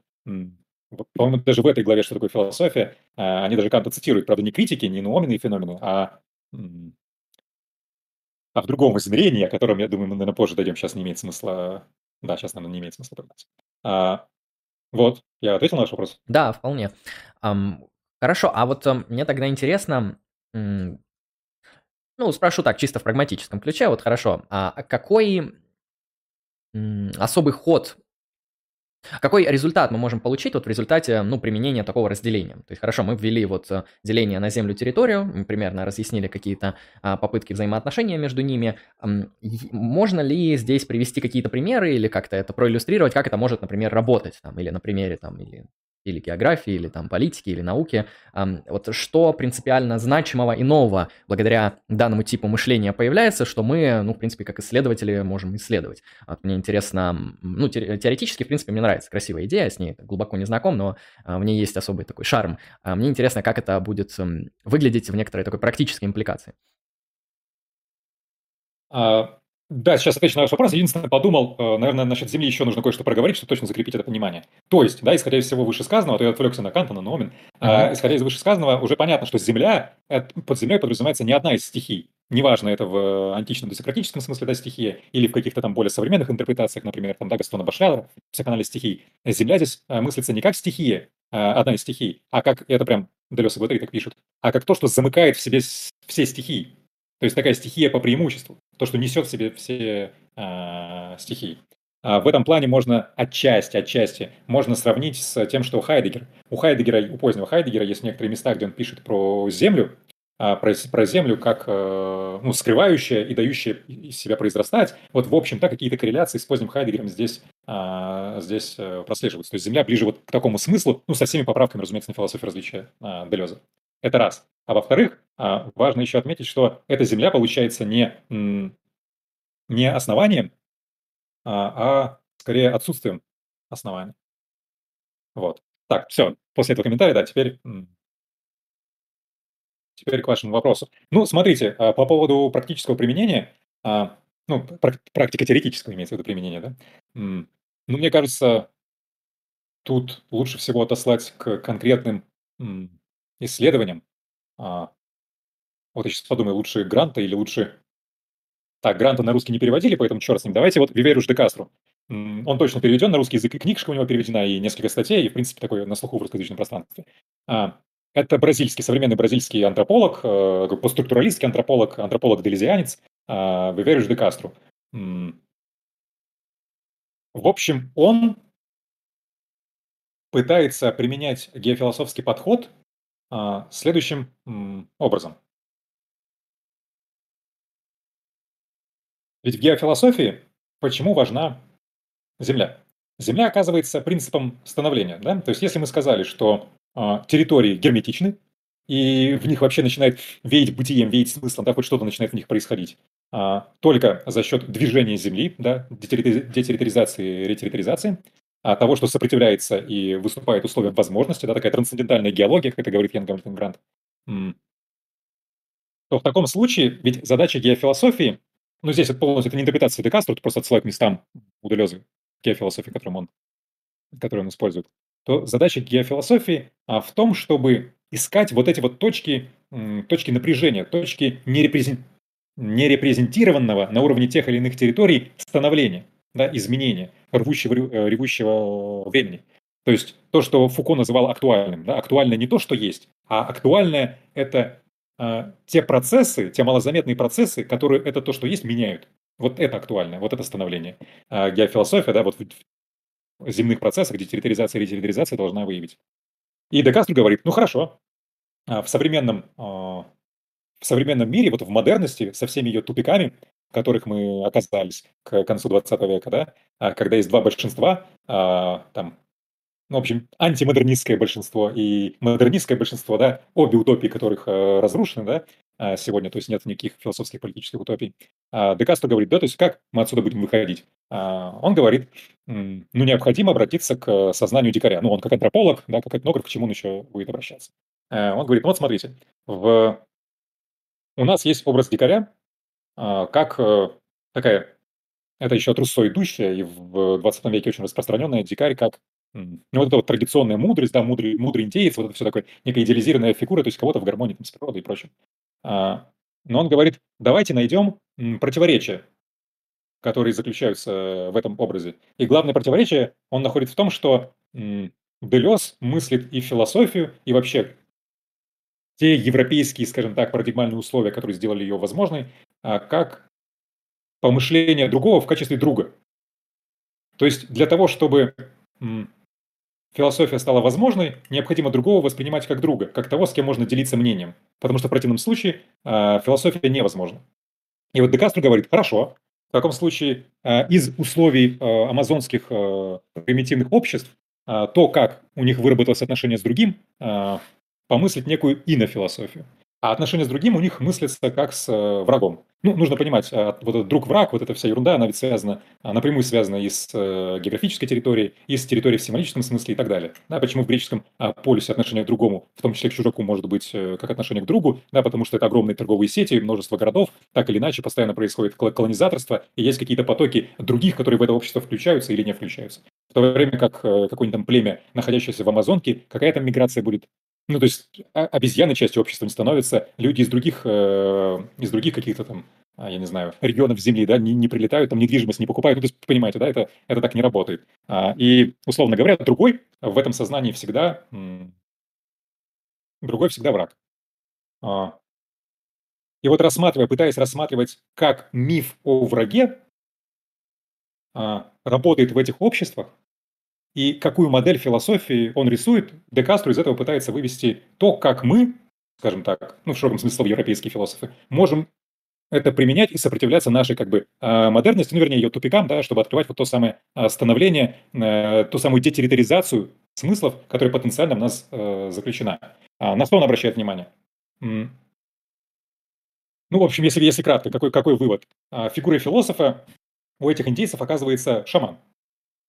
по-моему, даже в этой главе, что такое философия, они даже Канта цитируют, правда, не критики, не нуоменные феномены, а, а в другом измерении, о котором, я думаю, мы, наверное, позже дойдем, сейчас не имеет смысла, да, сейчас, наверное, не имеет смысла говорить. Вот, я ответил на ваш вопрос? Да, вполне. Хорошо, а вот ам, мне тогда интересно, ну, спрошу так, чисто в прагматическом ключе, вот хорошо, а какой м, особый ход какой результат мы можем получить вот в результате ну, применения такого разделения? То есть, хорошо, мы ввели вот э, деление на землю-территорию, примерно разъяснили какие-то а, попытки взаимоотношения между ними. Можно ли здесь привести какие-то примеры или как-то это проиллюстрировать, как это может, например, работать? Там, или на примере там, или или географии, или там политики, или науки. Вот что принципиально значимого и нового благодаря данному типу мышления появляется, что мы, ну, в принципе, как исследователи можем исследовать. Вот мне интересно, ну, теоретически, в принципе, мне нравится красивая идея, я с ней глубоко не знаком, но а, в ней есть особый такой шарм. А мне интересно, как это будет выглядеть в некоторой такой практической импликации. А, да, сейчас отвечу на ваш вопрос. Единственное, подумал, э, наверное, насчет Земли еще нужно кое-что проговорить, чтобы точно закрепить это понимание. То есть, да, исходя из всего вышесказанного, то я отвлекся на Канта, на Номин, uh-huh. исходя из вышесказанного, уже понятно, что Земля, под Землей подразумевается не одна из стихий. Неважно, это в античном досократическом смысле, да, стихия, или в каких-то там более современных интерпретациях, например, там, да, Гастона Башлера, психоанализ стихий. Земля здесь э, мыслится не как стихия, одна из стихий, а как, это прям Делес и так пишут, а как то, что замыкает в себе все стихии. То есть такая стихия по преимуществу, то, что несет в себе все э, стихии. А в этом плане можно отчасти, отчасти, можно сравнить с тем, что Хайдегер. У Хайдегера, у позднего Хайдегера есть некоторые места, где он пишет про Землю, а, про, про Землю как э, ну, скрывающая и дающая из себя произрастать. Вот, в общем-то, какие-то корреляции с поздним Хайдегером здесь, э, здесь э, прослеживаются. То есть Земля ближе вот к такому смыслу, ну, со всеми поправками, разумеется, на философию различия э, Делеза. Это раз. А во-вторых, а, важно еще отметить, что эта земля получается не, не основанием, а, а скорее отсутствием основания. Вот. Так, все. После этого комментария, да, теперь, теперь к вашему вопросу. Ну, смотрите, а, по поводу практического применения, ну, практика теоретического имеется в виду применение, да? Ну, мне кажется, тут лучше всего отослать к конкретным исследованиям, а, вот я сейчас подумаю, лучше Гранта или лучше... Так, Гранта на русский не переводили, поэтому черт с ним. Давайте вот Виверуш де Кастро. Он точно переведен на русский язык, и книжка у него переведена, и несколько статей, и, в принципе, такой на слуху в русскоязычном пространстве. А, это бразильский, современный бразильский антрополог, э, постструктуралистский антрополог, антрополог-делезианец а, Виверуш де Кастро. В общем, он пытается применять геофилософский подход следующим образом. Ведь в геофилософии почему важна Земля? Земля оказывается принципом становления. Да? То есть если мы сказали, что э, территории герметичны, и в них вообще начинает веять бытием, веять смыслом, да, хоть что-то начинает в них происходить, а, только за счет движения Земли, да, детерриторизации, ретиритаризации, того, что сопротивляется и выступает условием возможности, да, такая трансцендентальная геология, как это говорит Ян Гамильтон Грант, то в таком случае, ведь задача геофилософии, ну здесь это полностью это не интерпретация Декастро, это просто отсылает к местам у геофилософии, которым он, которую он использует, то задача геофилософии а, в том, чтобы искать вот эти вот точки, точки напряжения, точки нерепрезент... нерепрезентированного на уровне тех или иных территорий становления, да, изменения, рвущего, э, ревущего времени. То есть то, что Фуко называл актуальным. Да, актуальное не то, что есть, а актуальное – это а, те процессы, те малозаметные процессы, которые это то, что есть, меняют. Вот это актуально, вот это становление. А геофилософия, да, вот в земных процессах, где территоризация и ретерриторизация должна выявить. И Декастро говорит, ну хорошо, а в современном, а, в современном мире, вот в модерности, со всеми ее тупиками, в которых мы оказались к концу 20 века, да, когда есть два большинства, там ну, в общем, антимодернистское большинство и модернистское большинство, да, обе утопии которых э, разрушены, да, а, сегодня, то есть нет никаких философских политических утопий. А Декастро говорит, да, то есть как мы отсюда будем выходить? А, он говорит, ну, необходимо обратиться к сознанию дикаря. Ну, он как антрополог, да, как этнограф, к чему он еще будет обращаться? А, он говорит, ну, вот смотрите, в... у нас есть образ дикаря, а, как э, такая, это еще от Руссо идущая, и в 20 веке очень распространенная дикарь, как ну, вот эта вот традиционная мудрость, да, мудрый, мудрый индеец, вот это все такое, некая идеализированная фигура, то есть кого-то в гармонии там, с природой и прочим. А, но он говорит, давайте найдем противоречия, которые заключаются в этом образе. И главное противоречие он находит в том, что Делес мыслит и философию, и вообще те европейские, скажем так, парадигмальные условия, которые сделали ее возможной, а как помышление другого в качестве друга. То есть для того, чтобы философия стала возможной, необходимо другого воспринимать как друга, как того, с кем можно делиться мнением. Потому что в противном случае э, философия невозможна. И вот Декастро говорит, хорошо, в таком случае э, из условий э, амазонских примитивных обществ, то, как у них выработалось отношение с другим, э, помыслить некую инофилософию. А отношения с другим у них мыслятся как с э, врагом. Ну, нужно понимать, а, вот этот друг-враг, вот эта вся ерунда, она ведь связана, а, напрямую связана и с э, географической территорией, и с территорией в символическом смысле и так далее. Да, почему в греческом а, полюсе отношение к другому, в том числе к чужаку, может быть э, как отношение к другу, да, потому что это огромные торговые сети, множество городов, так или иначе постоянно происходит колонизаторство, и есть какие-то потоки других, которые в это общество включаются или не включаются. В то время как какое-нибудь там племя, находящееся в Амазонке, какая там миграция будет ну, то есть а, обезьяны частью общества не становятся, люди из других, э, из других каких-то там, а, я не знаю, регионов Земли, да, не, не прилетают, там недвижимость не покупают. Ну, то есть, понимаете, да, это, это так не работает. А, и, условно говоря, другой в этом сознании всегда, другой всегда враг. А, и вот рассматривая, пытаясь рассматривать, как миф о враге а, работает в этих обществах, и какую модель философии он рисует, Декастро из этого пытается вывести то, как мы, скажем так, ну, в широком смысле европейские философы, можем это применять и сопротивляться нашей как бы а, модерности, ну, вернее, ее тупикам, да, чтобы открывать вот то самое а, становление, э, ту самую детерриторизацию смыслов, которая потенциально в нас э, заключена. А на что он обращает внимание? Ну, в общем, если, если кратко, какой, какой вывод? Фигурой философа у этих индейцев оказывается шаман.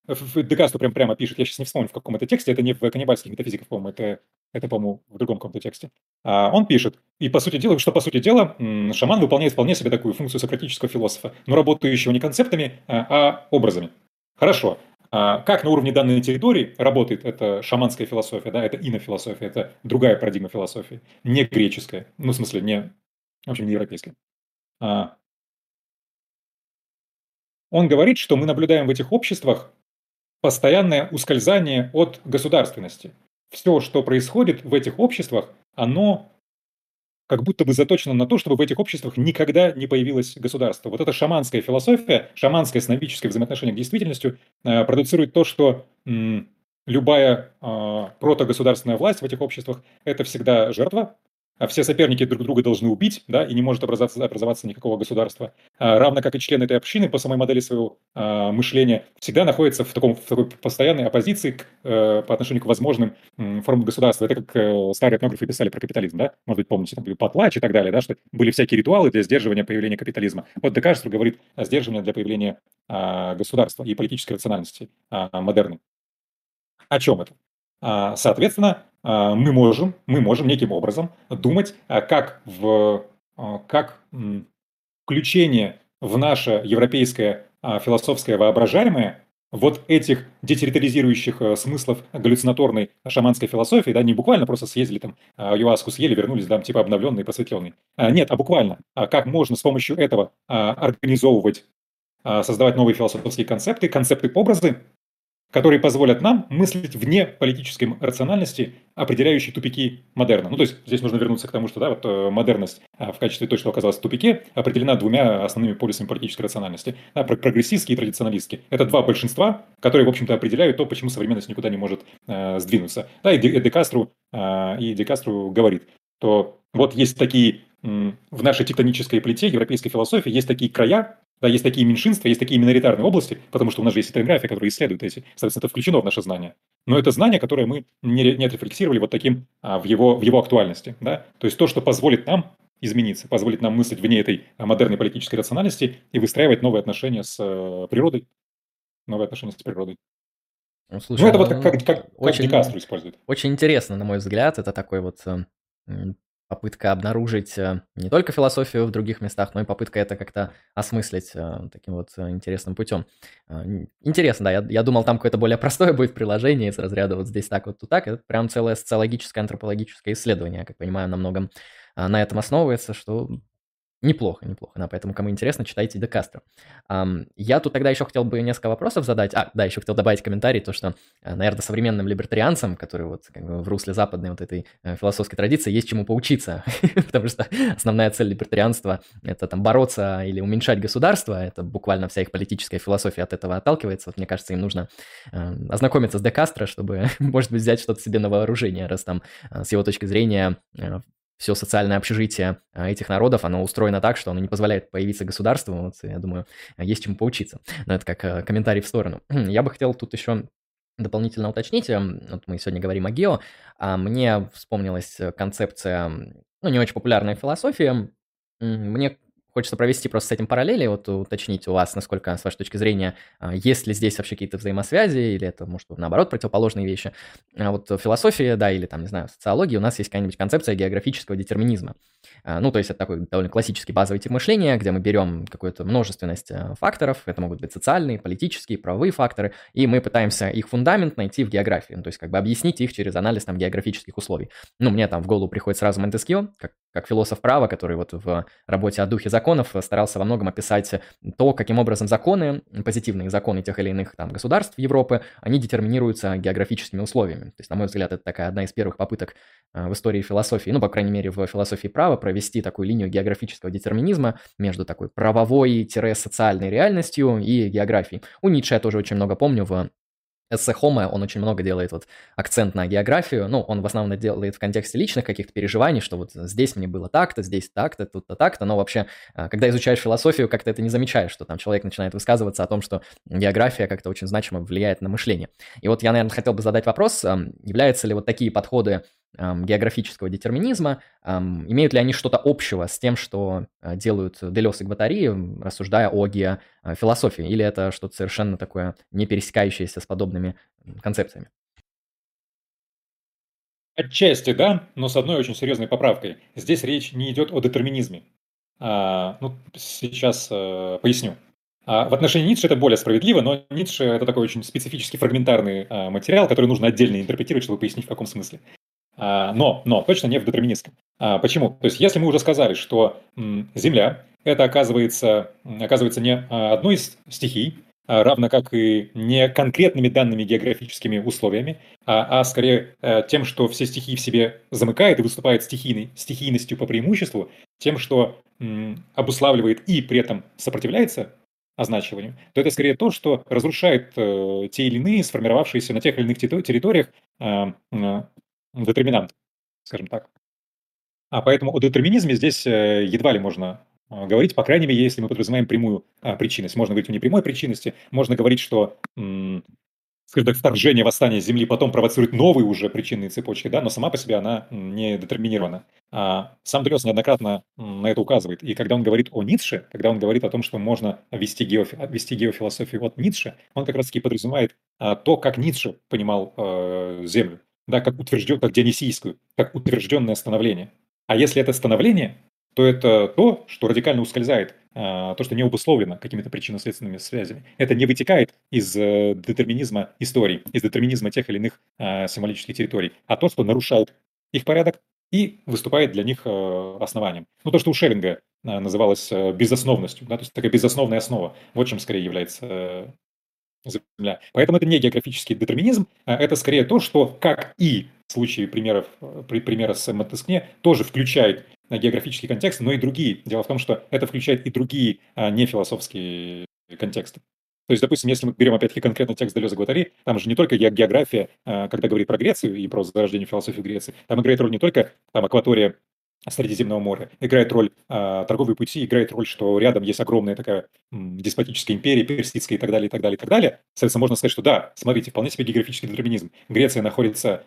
Декастро прям прямо пишет, я сейчас не вспомню, в каком это тексте, это не в каннибальских метафизиках, по-моему, это, это по-моему, в другом каком-то тексте. А он пишет, и по сути дела, что по сути дела, шаман выполняет вполне себе такую функцию сократического философа, но работающего не концептами, а, а образами. Хорошо. А как на уровне данной территории работает эта шаманская философия, да, это инофилософия, это другая парадигма философии, не греческая, ну, в смысле, не, в общем, не европейская. А, он говорит, что мы наблюдаем в этих обществах постоянное ускользание от государственности. Все, что происходит в этих обществах, оно как будто бы заточено на то, чтобы в этих обществах никогда не появилось государство. Вот эта шаманская философия, шаманское сновидческое взаимоотношение к действительности э, продуцирует то, что любая э, протогосударственная власть в этих обществах – это всегда жертва, а все соперники друг друга должны убить, да, и не может образоваться, образоваться никакого государства. А, равно как и члены этой общины по самой модели своего а, мышления всегда находятся в, таком, в такой постоянной оппозиции к, а, по отношению к возможным м, формам государства. Это как а, старые этнографы писали про капитализм, да? Может быть, помните, там, Патлач и так далее, да, что были всякие ритуалы для сдерживания появления капитализма. Вот Декарстер говорит о сдерживании для появления а, государства и политической рациональности а, модерны. О чем это? А, соответственно, а, мы можем, мы можем неким образом думать, а, как в как включение в наше европейское философское воображаемое вот этих детерриторизирующих э, смыслов галлюцинаторной шаманской философии, да, не буквально просто съездили там, юаску съели, вернулись, да, типа обновленные, просветленные. Нет, а буквально, как можно с помощью этого организовывать, создавать новые философские концепты, концепты-образы, которые позволят нам мыслить вне политической рациональности, определяющей тупики модерна. Ну, то есть здесь нужно вернуться к тому, что да, вот, э, модерность а, в качестве той, что оказалась в тупике, определена двумя основными полюсами политической рациональности. Да, прогрессистские и традиционалистские. Это два большинства, которые, в общем-то, определяют то, почему современность никуда не может э, сдвинуться. Да, и Декастру, э, и Декастру говорит, то вот есть такие в нашей тектонической плите европейской философии есть такие края, да, есть такие меньшинства, есть такие миноритарные области, потому что у нас же есть историография, которая исследует эти. Соответственно, это включено в наше знание. Но это знание, которое мы не, не отрефлексировали вот таким а, в, его, в его актуальности. Да? То есть то, что позволит нам измениться, позволит нам мыслить вне этой а, модерной политической рациональности и выстраивать новые отношения с э, природой. Новые отношения с природой. Ну, слушай, ну это вот как, как, как, очень, как Декастру использует. Очень интересно, на мой взгляд. Это такой вот э, попытка обнаружить э, не только философию в других местах, но и попытка это как-то осмыслить э, таким вот э, интересным путем. Интересно, да, я, я думал, там какое-то более простое будет приложение из разряда вот здесь так, вот тут так. Это прям целое социологическое, антропологическое исследование, как понимаю, на многом на этом основывается, что Неплохо, неплохо. Да, поэтому, кому интересно, читайте Де Кастро. Um, я тут тогда еще хотел бы несколько вопросов задать. А, да, еще хотел добавить комментарий, то, что, э, наверное, современным либертарианцам, которые вот как бы в русле западной вот этой э, философской традиции, есть чему поучиться. Потому что основная цель либертарианства — это там бороться или уменьшать государство. Это буквально вся их политическая философия от этого отталкивается. Вот мне кажется, им нужно э, ознакомиться с Де Кастро, чтобы, может быть, взять что-то себе на вооружение, раз там э, с его точки зрения э, все социальное общежитие а, этих народов, оно устроено так, что оно не позволяет появиться государству. Вот, я думаю, есть чему поучиться. Но это как э, комментарий в сторону. Я бы хотел тут еще дополнительно уточнить. Эм, вот мы сегодня говорим о гео. А мне вспомнилась концепция, ну, не очень популярная философия. Мне Хочется провести просто с этим параллели, вот уточнить у вас, насколько, с вашей точки зрения, а, есть ли здесь вообще какие-то взаимосвязи, или это, может, наоборот, противоположные вещи. А вот в философии, да, или там, не знаю, в социологии у нас есть какая-нибудь концепция географического детерминизма. А, ну, то есть это такой довольно классический базовый тип мышления, где мы берем какую-то множественность факторов, это могут быть социальные, политические, правовые факторы, и мы пытаемся их фундамент найти в географии, ну, то есть как бы объяснить их через анализ там географических условий. Ну, мне там в голову приходит сразу Монтескио, как, как философ права, который вот в работе о духе закона законов старался во многом описать то, каким образом законы, позитивные законы тех или иных там государств Европы, они детерминируются географическими условиями. То есть, на мой взгляд, это такая одна из первых попыток э, в истории философии, ну, по крайней мере, в философии права, провести такую линию географического детерминизма между такой правовой-социальной реальностью и географией. У Ницше я тоже очень много помню в эссе Хома, он очень много делает вот акцент на географию, ну, он в основном делает в контексте личных каких-то переживаний, что вот здесь мне было так-то, здесь так-то, тут-то так-то, но вообще, а, когда изучаешь философию, как-то это не замечаешь, что там человек начинает высказываться о том, что география как-то очень значимо влияет на мышление. И вот я, наверное, хотел бы задать вопрос, являются ли вот такие подходы географического детерминизма, имеют ли они что-то общего с тем, что э, делают Делес и Гватари, рассуждая о геофилософии, или это что-то совершенно такое не пересекающееся с подобными концепциями? Отчасти, да, но с одной очень серьезной поправкой. Здесь речь не идет о детерминизме. А, ну, сейчас а, поясню. А, в отношении Ницше это более справедливо, но Ницше это такой очень специфический фрагментарный а, материал, который нужно отдельно интерпретировать, чтобы пояснить, в каком смысле. А, но, но точно не в детерминистском. А, почему? То есть, если мы уже сказали, что Земля это оказывается, оказывается не а, одной из стихий, равно как и не конкретными данными географическими условиями, а, а скорее э, тем, что все стихии в себе замыкает и выступает стихийной, стихийностью по преимуществу, тем, что обуславливает и при этом сопротивляется означиванию, то это скорее то, что разрушает э, те или иные сформировавшиеся на тех или иных территориях детерминант, скажем так. А поэтому о детерминизме здесь э, едва ли можно э, говорить, по крайней мере, если мы подразумеваем прямую а, причинность. Можно говорить о непрямой причинности, можно говорить, что скажем так, вторжение, восстание Земли потом провоцирует новые уже причинные цепочки, да, но сама по себе она не детерминирована. А сам Делес неоднократно на это указывает. И когда он говорит о Ницше, когда он говорит о том, что можно вести, геофи, вести геофилософию от Ницше, он как раз-таки подразумевает а, то, как Ницше понимал э, Землю, да, как утвержден, как дионисийскую, как утвержденное становление. А если это становление, то это то, что радикально ускользает, а, то, что не обусловлено какими-то причинно-следственными связями. Это не вытекает из э, детерминизма историй, из детерминизма тех или иных а, символических территорий, а то, что нарушает их порядок и выступает для них э, основанием. Ну, то, что у Шеллинга а, называлось э, безосновностью, да, то есть такая безосновная основа, вот чем скорее является Земля. Поэтому это не географический детерминизм, это скорее то, что, как и в случае примеров, при, примера с Монтескне, тоже включает географический контекст, но и другие. Дело в том, что это включает и другие а, нефилософские контексты. То есть, допустим, если мы берем опять-таки конкретно текст Делеза Гватари, там же не только география, а, когда говорит про Грецию и про зарождение философии Греции, там играет роль не только там, акватория Средиземного моря, играет роль а, торговые пути, играет роль, что рядом есть огромная такая м, деспотическая империя, персидская и так далее, и так далее, и так далее. Соответственно, можно сказать, что да, смотрите, вполне себе географический детерминизм. Греция находится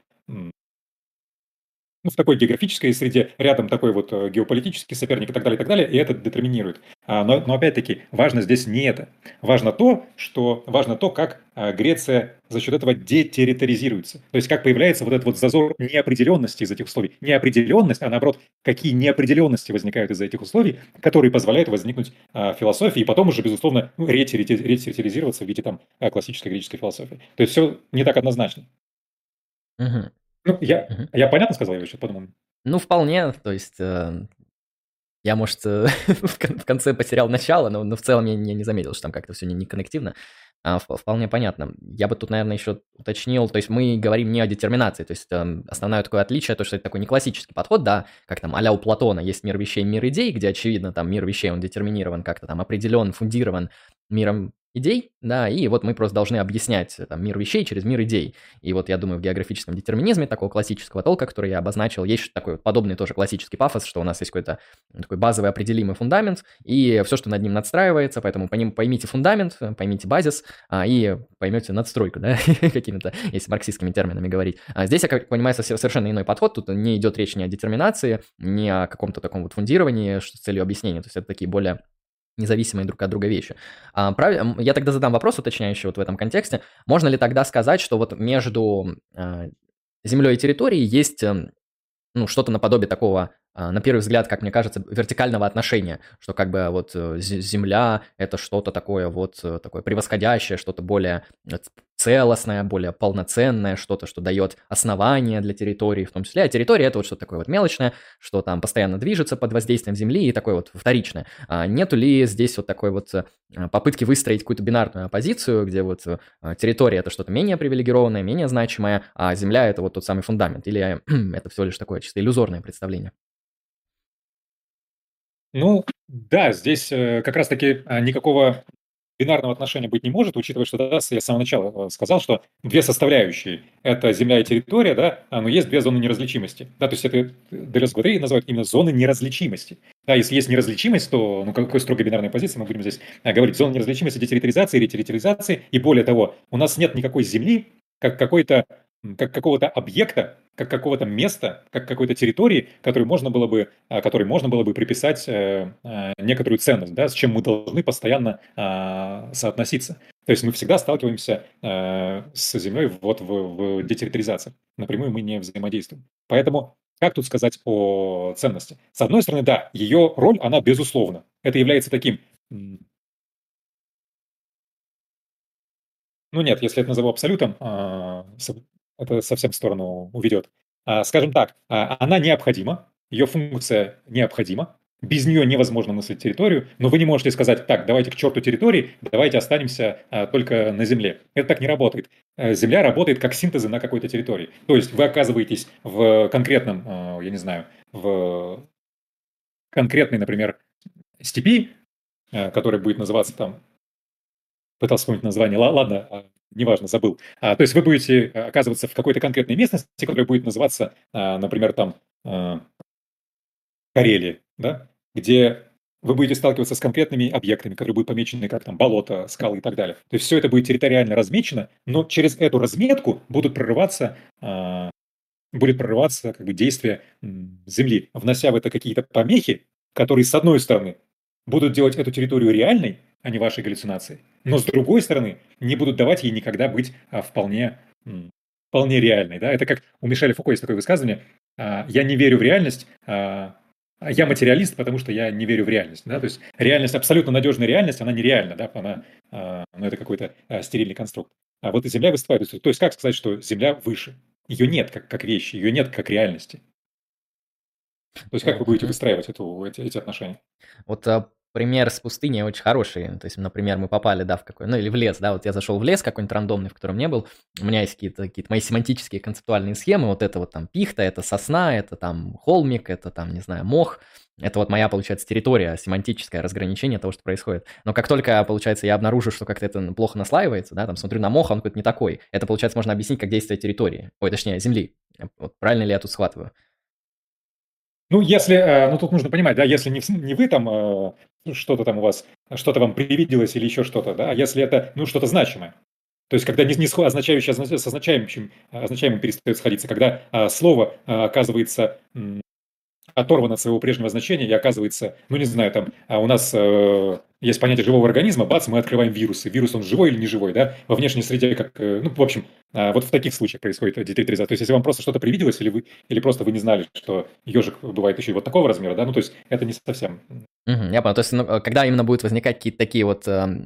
ну, в такой географической среде, рядом такой вот э, геополитический соперник и так далее, и так далее, и это детерминирует. А, но, но опять-таки, важно здесь не это. Важно то, что, важно то, как а, Греция за счет этого детерриторизируется. То есть, как появляется вот этот вот зазор неопределенности из этих условий. Неопределенность, а наоборот, какие неопределенности возникают из этих условий, которые позволяют возникнуть а, философии, и потом уже, безусловно, ну, ретерритизироваться в виде там классической греческой философии. То есть, все не так однозначно. Угу. Ну, я, Мгм. я понятно сказал, я еще подумал. Ну, вполне, то есть э, я, может, э, в конце потерял начало, но, но в целом я не, не заметил, что там как-то все не, не коннективно. А, вполне понятно. Я бы тут, наверное, еще уточнил, то есть мы говорим не о детерминации, то есть э, основное такое отличие, то, что это такой не классический подход, да, как там а у Платона есть мир вещей, мир идей, где, очевидно, там мир вещей, он детерминирован, как-то там определен, фундирован миром идей, да, и вот мы просто должны объяснять э, там, мир вещей через мир идей. И вот я думаю, в географическом детерминизме такого классического толка, который я обозначил, есть такой вот подобный тоже классический пафос, что у нас есть какой-то такой базовый определимый фундамент, и все, что над ним надстраивается, поэтому поймите фундамент, поймите базис, а, и поймете надстройку, да, какими-то, если марксистскими терминами говорить. А здесь, как понимается, совершенно иной подход, тут не идет речь ни о детерминации, ни о каком-то таком вот фундировании с целью объяснения, то есть это такие более независимые друг от друга вещи. А, прав... Я тогда задам вопрос уточняющий вот в этом контексте. Можно ли тогда сказать, что вот между а, землей и территорией есть эм, ну, что-то наподобие такого а, на первый взгляд, как мне кажется, вертикального отношения, что как бы вот э, Земля — это что-то такое вот э, такое превосходящее, что-то более э, целостное, более полноценное, что-то, что дает основание для территории в том числе, а территория — это вот что-то такое вот мелочное, что там постоянно движется под воздействием Земли и такое вот вторичное. А нету ли здесь вот такой вот попытки выстроить какую-то бинарную оппозицию, где вот территория — это что-то менее привилегированное, менее значимое, а Земля — это вот тот самый фундамент, или это всего лишь такое чисто иллюзорное представление? Ну, да, здесь э, как раз-таки а, никакого бинарного отношения быть не может, учитывая, что да, я с самого начала э, сказал, что две составляющие – это земля и территория, да, а, но есть две зоны неразличимости. Да, то есть это Делес Гватри называют именно зоны неразличимости. Да, если есть неразличимость, то ну, какой строго бинарной позиции мы будем здесь а, говорить? Зона неразличимости, детерриторизации, ретерриторизации. И более того, у нас нет никакой земли, как какой-то как какого-то объекта, как какого-то места, как какой-то территории, который можно было бы, а, которой можно было бы приписать э, э, некоторую ценность, да, с чем мы должны постоянно а, соотноситься. То есть мы всегда сталкиваемся э, с Землей вот в, в детерриторизации. Напрямую мы не взаимодействуем. Поэтому как тут сказать о ценности? С одной стороны, да, ее роль, она безусловна. Это является таким ну нет, если это назову абсолютом, а, это совсем в сторону уведет. А, скажем так, а, она необходима, ее функция необходима, без нее невозможно мыслить территорию, но вы не можете сказать, так, давайте к черту территории, давайте останемся а, только на Земле. Это так не работает. Э, Земля работает как синтезы на какой-то территории. То есть вы оказываетесь в конкретном, я не знаю, в конкретной, например, степи, э, которая будет называться там, пытался вспомнить название, ладно, неважно, забыл. А, то есть вы будете э, оказываться в какой-то конкретной местности, которая будет называться, а, например, там а, Карелия, да, где вы будете сталкиваться с конкретными объектами, которые будут помечены как там болото, скалы и так далее. То есть все это будет территориально размечено, но через эту разметку будут прорываться э, будет прорываться как бы действие Земли, внося в это какие-то помехи, которые, с одной стороны, будут делать эту территорию реальной, а не вашей галлюцинацией, но с другой стороны, не будут давать ей никогда быть а, вполне, вполне реальной. Да? Это как у Мишеля Фуко есть такое высказывание а, «я не верю в реальность, а, я материалист, потому что я не верю в реальность. Да? То есть реальность, абсолютно надежная реальность, она нереальна, да? она, ну, это какой-то стерильный конструкт. А вот и Земля выступает. То есть как сказать, что Земля выше? Ее нет как, как вещи, ее нет как реальности. То есть как вы будете выстраивать эту, эти, эти отношения? Вот а, пример с пустыней очень хороший. То есть, например, мы попали, да, в какой, ну или в лес, да, вот я зашел в лес какой-нибудь рандомный, в котором не был. У меня есть какие-то какие мои семантические концептуальные схемы. Вот это вот там пихта, это сосна, это там холмик, это там, не знаю, мох. Это вот моя, получается, территория, семантическое разграничение того, что происходит. Но как только, получается, я обнаружу, что как-то это плохо наслаивается, да, там смотрю на мох, он какой-то не такой. Это, получается, можно объяснить как действие территории. Ой, точнее, земли. Вот правильно ли я тут схватываю? Ну, если, э, ну тут нужно понимать, да, если не, не вы там э, что-то там у вас, что-то вам привиделось или еще что-то, да, а если это, ну, что-то значимое. То есть, когда не, не означающее с означающим, означаемым перестает сходиться, когда а, слово а, оказывается оторван от своего прежнего значения и оказывается, ну не знаю, там а у нас э, есть понятие живого организма, бац, мы открываем вирусы. Вирус, он живой или не живой, да? Во внешней среде, как, э, ну, в общем, э, вот в таких случаях происходит детекторизация. То есть, если вам просто что-то привиделось, или вы, или просто вы не знали, что ежик бывает еще и вот такого размера, да, ну, то есть, это не совсем... Угу, я понял. То есть, ну, когда именно будут возникать какие-то такие вот э,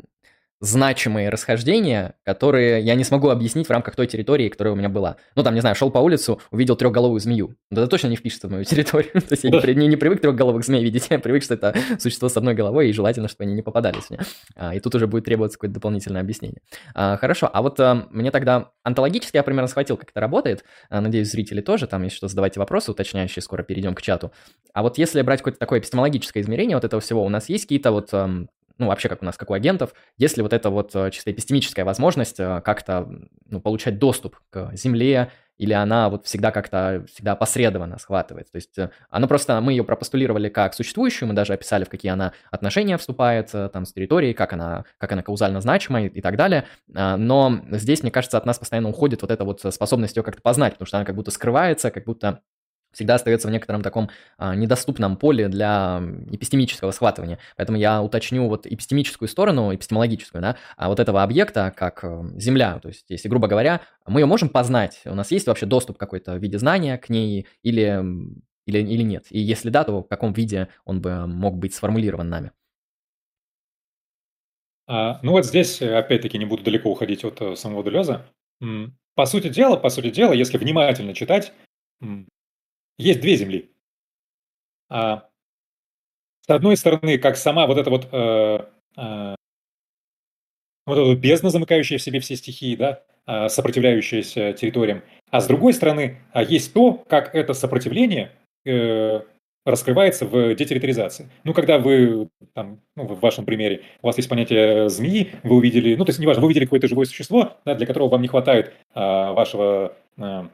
значимые расхождения, которые я не смогу объяснить в рамках той территории, которая у меня была. Ну, там, не знаю, шел по улицу, увидел трехголовую змею. Да это точно не впишется в мою территорию. То есть я не, не, привык трехголовых змей видеть, я привык, что это существо с одной головой, и желательно, чтобы они не попадались мне. А, и тут уже будет требоваться какое-то дополнительное объяснение. А, хорошо, а вот а, мне тогда антологически я примерно схватил, как это работает. А, надеюсь, зрители тоже, там, если что, задавайте вопросы уточняющие, скоро перейдем к чату. А вот если брать какое-то такое эпистемологическое измерение вот этого всего, у нас есть какие-то вот ну, вообще, как у нас, как у агентов, есть ли вот эта вот э, чисто эпистемическая возможность э, как-то ну, получать доступ к Земле, или она вот всегда как-то, всегда опосредованно схватывается. То есть э, она просто, мы ее пропостулировали как существующую, мы даже описали, в какие она отношения вступает там с территорией, как она, как она каузально значима и, и так далее. А, но здесь, мне кажется, от нас постоянно уходит вот эта вот способность ее как-то познать, потому что она как будто скрывается, как будто всегда остается в некотором таком а, недоступном поле для эпистемического схватывания. Поэтому я уточню вот эпистемическую сторону, эпистемологическую, да, а вот этого объекта как э, Земля. То есть, если, грубо говоря, мы ее можем познать, у нас есть вообще доступ какой-то в виде знания к ней или, или, или нет? И если да, то в каком виде он бы мог быть сформулирован нами? А, ну вот здесь, опять-таки, не буду далеко уходить от э, самого Делеза. По сути дела, по сути дела, если внимательно читать, есть две земли. А, с одной стороны, как сама вот эта вот, э, э, вот эта бездна, замыкающая в себе все стихии, да, э, сопротивляющаяся территориям. А с другой стороны, а есть то, как это сопротивление э, раскрывается в детерриторизации. Ну, когда вы, там, ну, в вашем примере, у вас есть понятие змеи, вы увидели, ну, то есть, неважно, вы увидели какое-то живое существо, да, для которого вам не хватает а, вашего а,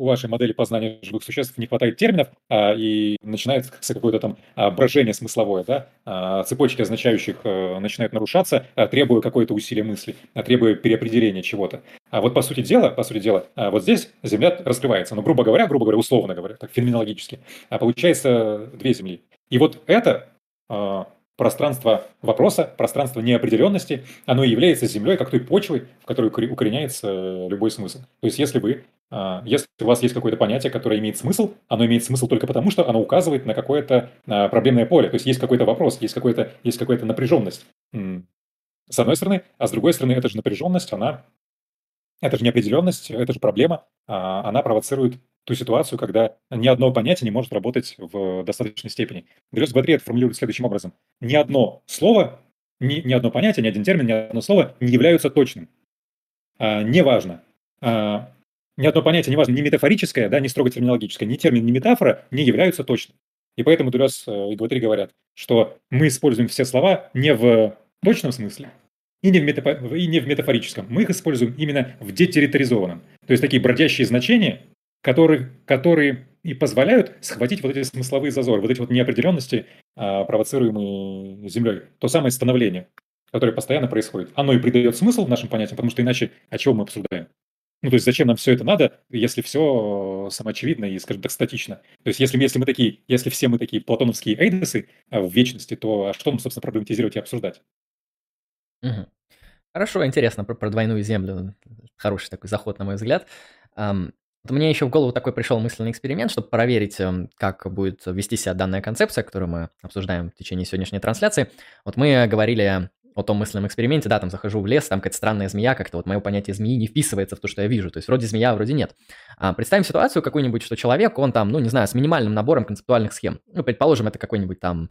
у вашей модели познания живых существ не хватает терминов, а, и начинается какое-то там а, брожение смысловое, да, а, цепочки означающих а, начинают нарушаться, а, требуя какое-то усилие мысли, а, требуя переопределения чего-то. А вот по сути дела, по сути дела, а, вот здесь Земля раскрывается, ну, грубо говоря, грубо говоря, условно говоря, так феноменологически, а получается две Земли. И вот это а, пространство вопроса, пространство неопределенности, оно и является землей, как той почвой, в которой укореняется любой смысл. То есть, если вы, а, если у вас есть какое-то понятие, которое имеет смысл, оно имеет смысл только потому, что оно указывает на какое-то а, проблемное поле. То есть, есть какой-то вопрос, есть, какой-то, есть какая-то напряженность. С одной стороны, а с другой стороны, эта же напряженность, она, это же неопределенность, это же проблема, а, она провоцирует ту ситуацию, когда ни одно понятие не может работать в достаточной степени. Гватри это формулирует следующим образом. Ни одно слово, ни, ни одно понятие, ни один термин, ни одно слово не являются точным. А, неважно. А, ни одно понятие, неважно, ни метафорическое, да, ни строго терминологическое, ни термин, ни метафора не являются точным. И поэтому Делез э, и Гватри говорят, что мы используем все слова не в точном смысле, и не, в метафо... и не в метафорическом. Мы их используем именно в детерриторизованном. То есть такие бродящие значения, которые, которые и позволяют схватить вот эти смысловые зазоры, вот эти вот неопределенности, а, провоцируемые Землей. То самое становление, которое постоянно происходит. Оно и придает смысл нашим понятиям, потому что иначе о чем мы обсуждаем? Ну, то есть зачем нам все это надо, если все самоочевидно и, скажем так, статично? То есть если, если мы такие, если все мы такие платоновские эйдосы а, в вечности, то а что мы, собственно, проблематизировать и обсуждать? Угу. Хорошо, интересно про, про двойную землю. Хороший такой заход, на мой взгляд. Um, вот мне еще в голову такой пришел мысленный эксперимент, чтобы проверить, эм, как будет вести себя данная концепция, которую мы обсуждаем в течение сегодняшней трансляции. Вот мы говорили о том мысленном эксперименте, да, там захожу в лес, там какая-то странная змея, как-то вот мое понятие змеи не вписывается в то, что я вижу, то есть вроде змея, вроде нет. А представим ситуацию какую-нибудь, что человек, он там, ну, не знаю, с минимальным набором концептуальных схем. Ну, предположим, это какой-нибудь там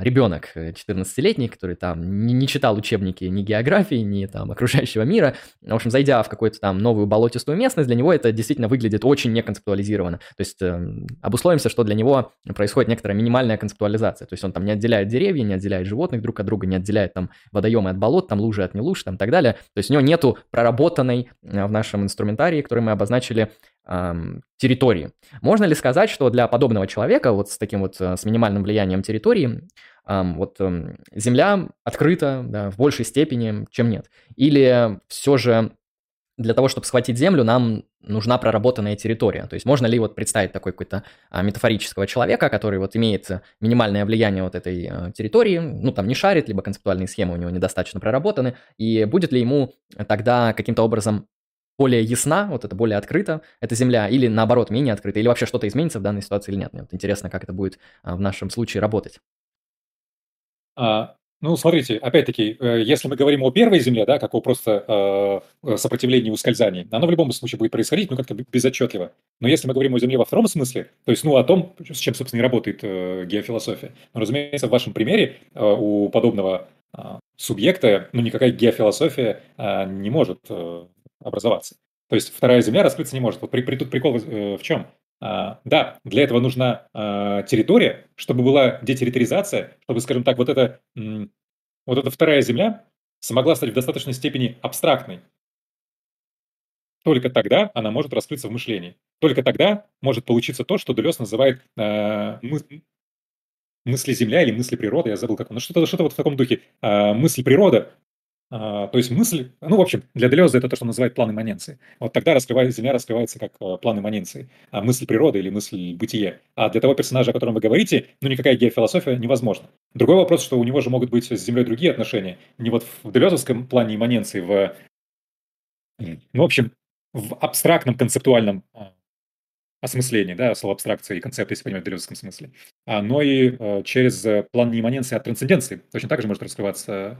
ребенок 14-летний, э, который там не, не читал учебники ни географии, ни там окружающего мира. В общем, зайдя в какую-то там новую болотистую местность, для него это действительно выглядит очень неконцептуализированно. То есть э, обусловимся, что для него происходит некоторая минимальная концептуализация. То есть он там не отделяет деревья, не отделяет животных друг от друга, не отделяет там водоемы от болот, там лужи от нелуж, там и так далее. То есть у него нету проработанной э, в нашем инструментарии, который мы обозначили, территории. Можно ли сказать, что для подобного человека, вот с таким вот, э, с минимальным влиянием территории, вот эм, Земля открыта да, в большей степени, чем нет? Или все же для того, чтобы схватить Землю, нам нужна проработанная территория. То есть можно ли вот представить такой какой-то а, метафорического человека, который вот имеет минимальное влияние вот этой а, территории, ну там не шарит, либо концептуальные схемы у него недостаточно проработаны, и будет ли ему тогда каким-то образом более ясна, вот это более открыто, эта земля, или наоборот, менее открыта, или вообще что-то изменится в данной ситуации или нет. Мне вот интересно, как это будет а, в нашем случае работать. А, ну, смотрите, опять-таки, э, если мы говорим о первой земле, да, как о просто э, сопротивлении ускользаний, оно в любом случае будет происходить, ну, как-то безотчетливо. Но если мы говорим о земле во втором смысле, то есть, ну, о том, с чем, собственно, и работает э, геофилософия, ну, разумеется, в вашем примере э, у подобного э, субъекта, ну, никакая геофилософия э, не может э, образоваться. То есть вторая Земля раскрыться не может. Вот при, при, тут прикол э, в чем? А, да, для этого нужна а, территория, чтобы была детерриторизация, чтобы, скажем так, вот эта, вот эта вторая Земля смогла стать в достаточной степени абстрактной. Только тогда она может раскрыться в мышлении. Только тогда может получиться то, что Делес называет э, мы, мысли Земля или мысли природы, я забыл как он, ну что-то что вот в таком духе. Э, мысль природа а, то есть мысль, ну, в общем, для Делеза это то, что называют план имманенции. Вот тогда раскрывается, Земля раскрывается как э, план имманенции, а мысль природы или мысль бытия. А для того персонажа, о котором вы говорите, ну, никакая геофилософия невозможна. Другой вопрос, что у него же могут быть с Землей другие отношения. Не вот в Делезовском плане имманенции, в, ну, в общем, в абстрактном концептуальном а, осмыслении, да, слово абстракция и концепт, если понимать в делезовском смысле, а, но и э, через план неимманенции от трансценденции. Точно так же может раскрываться а,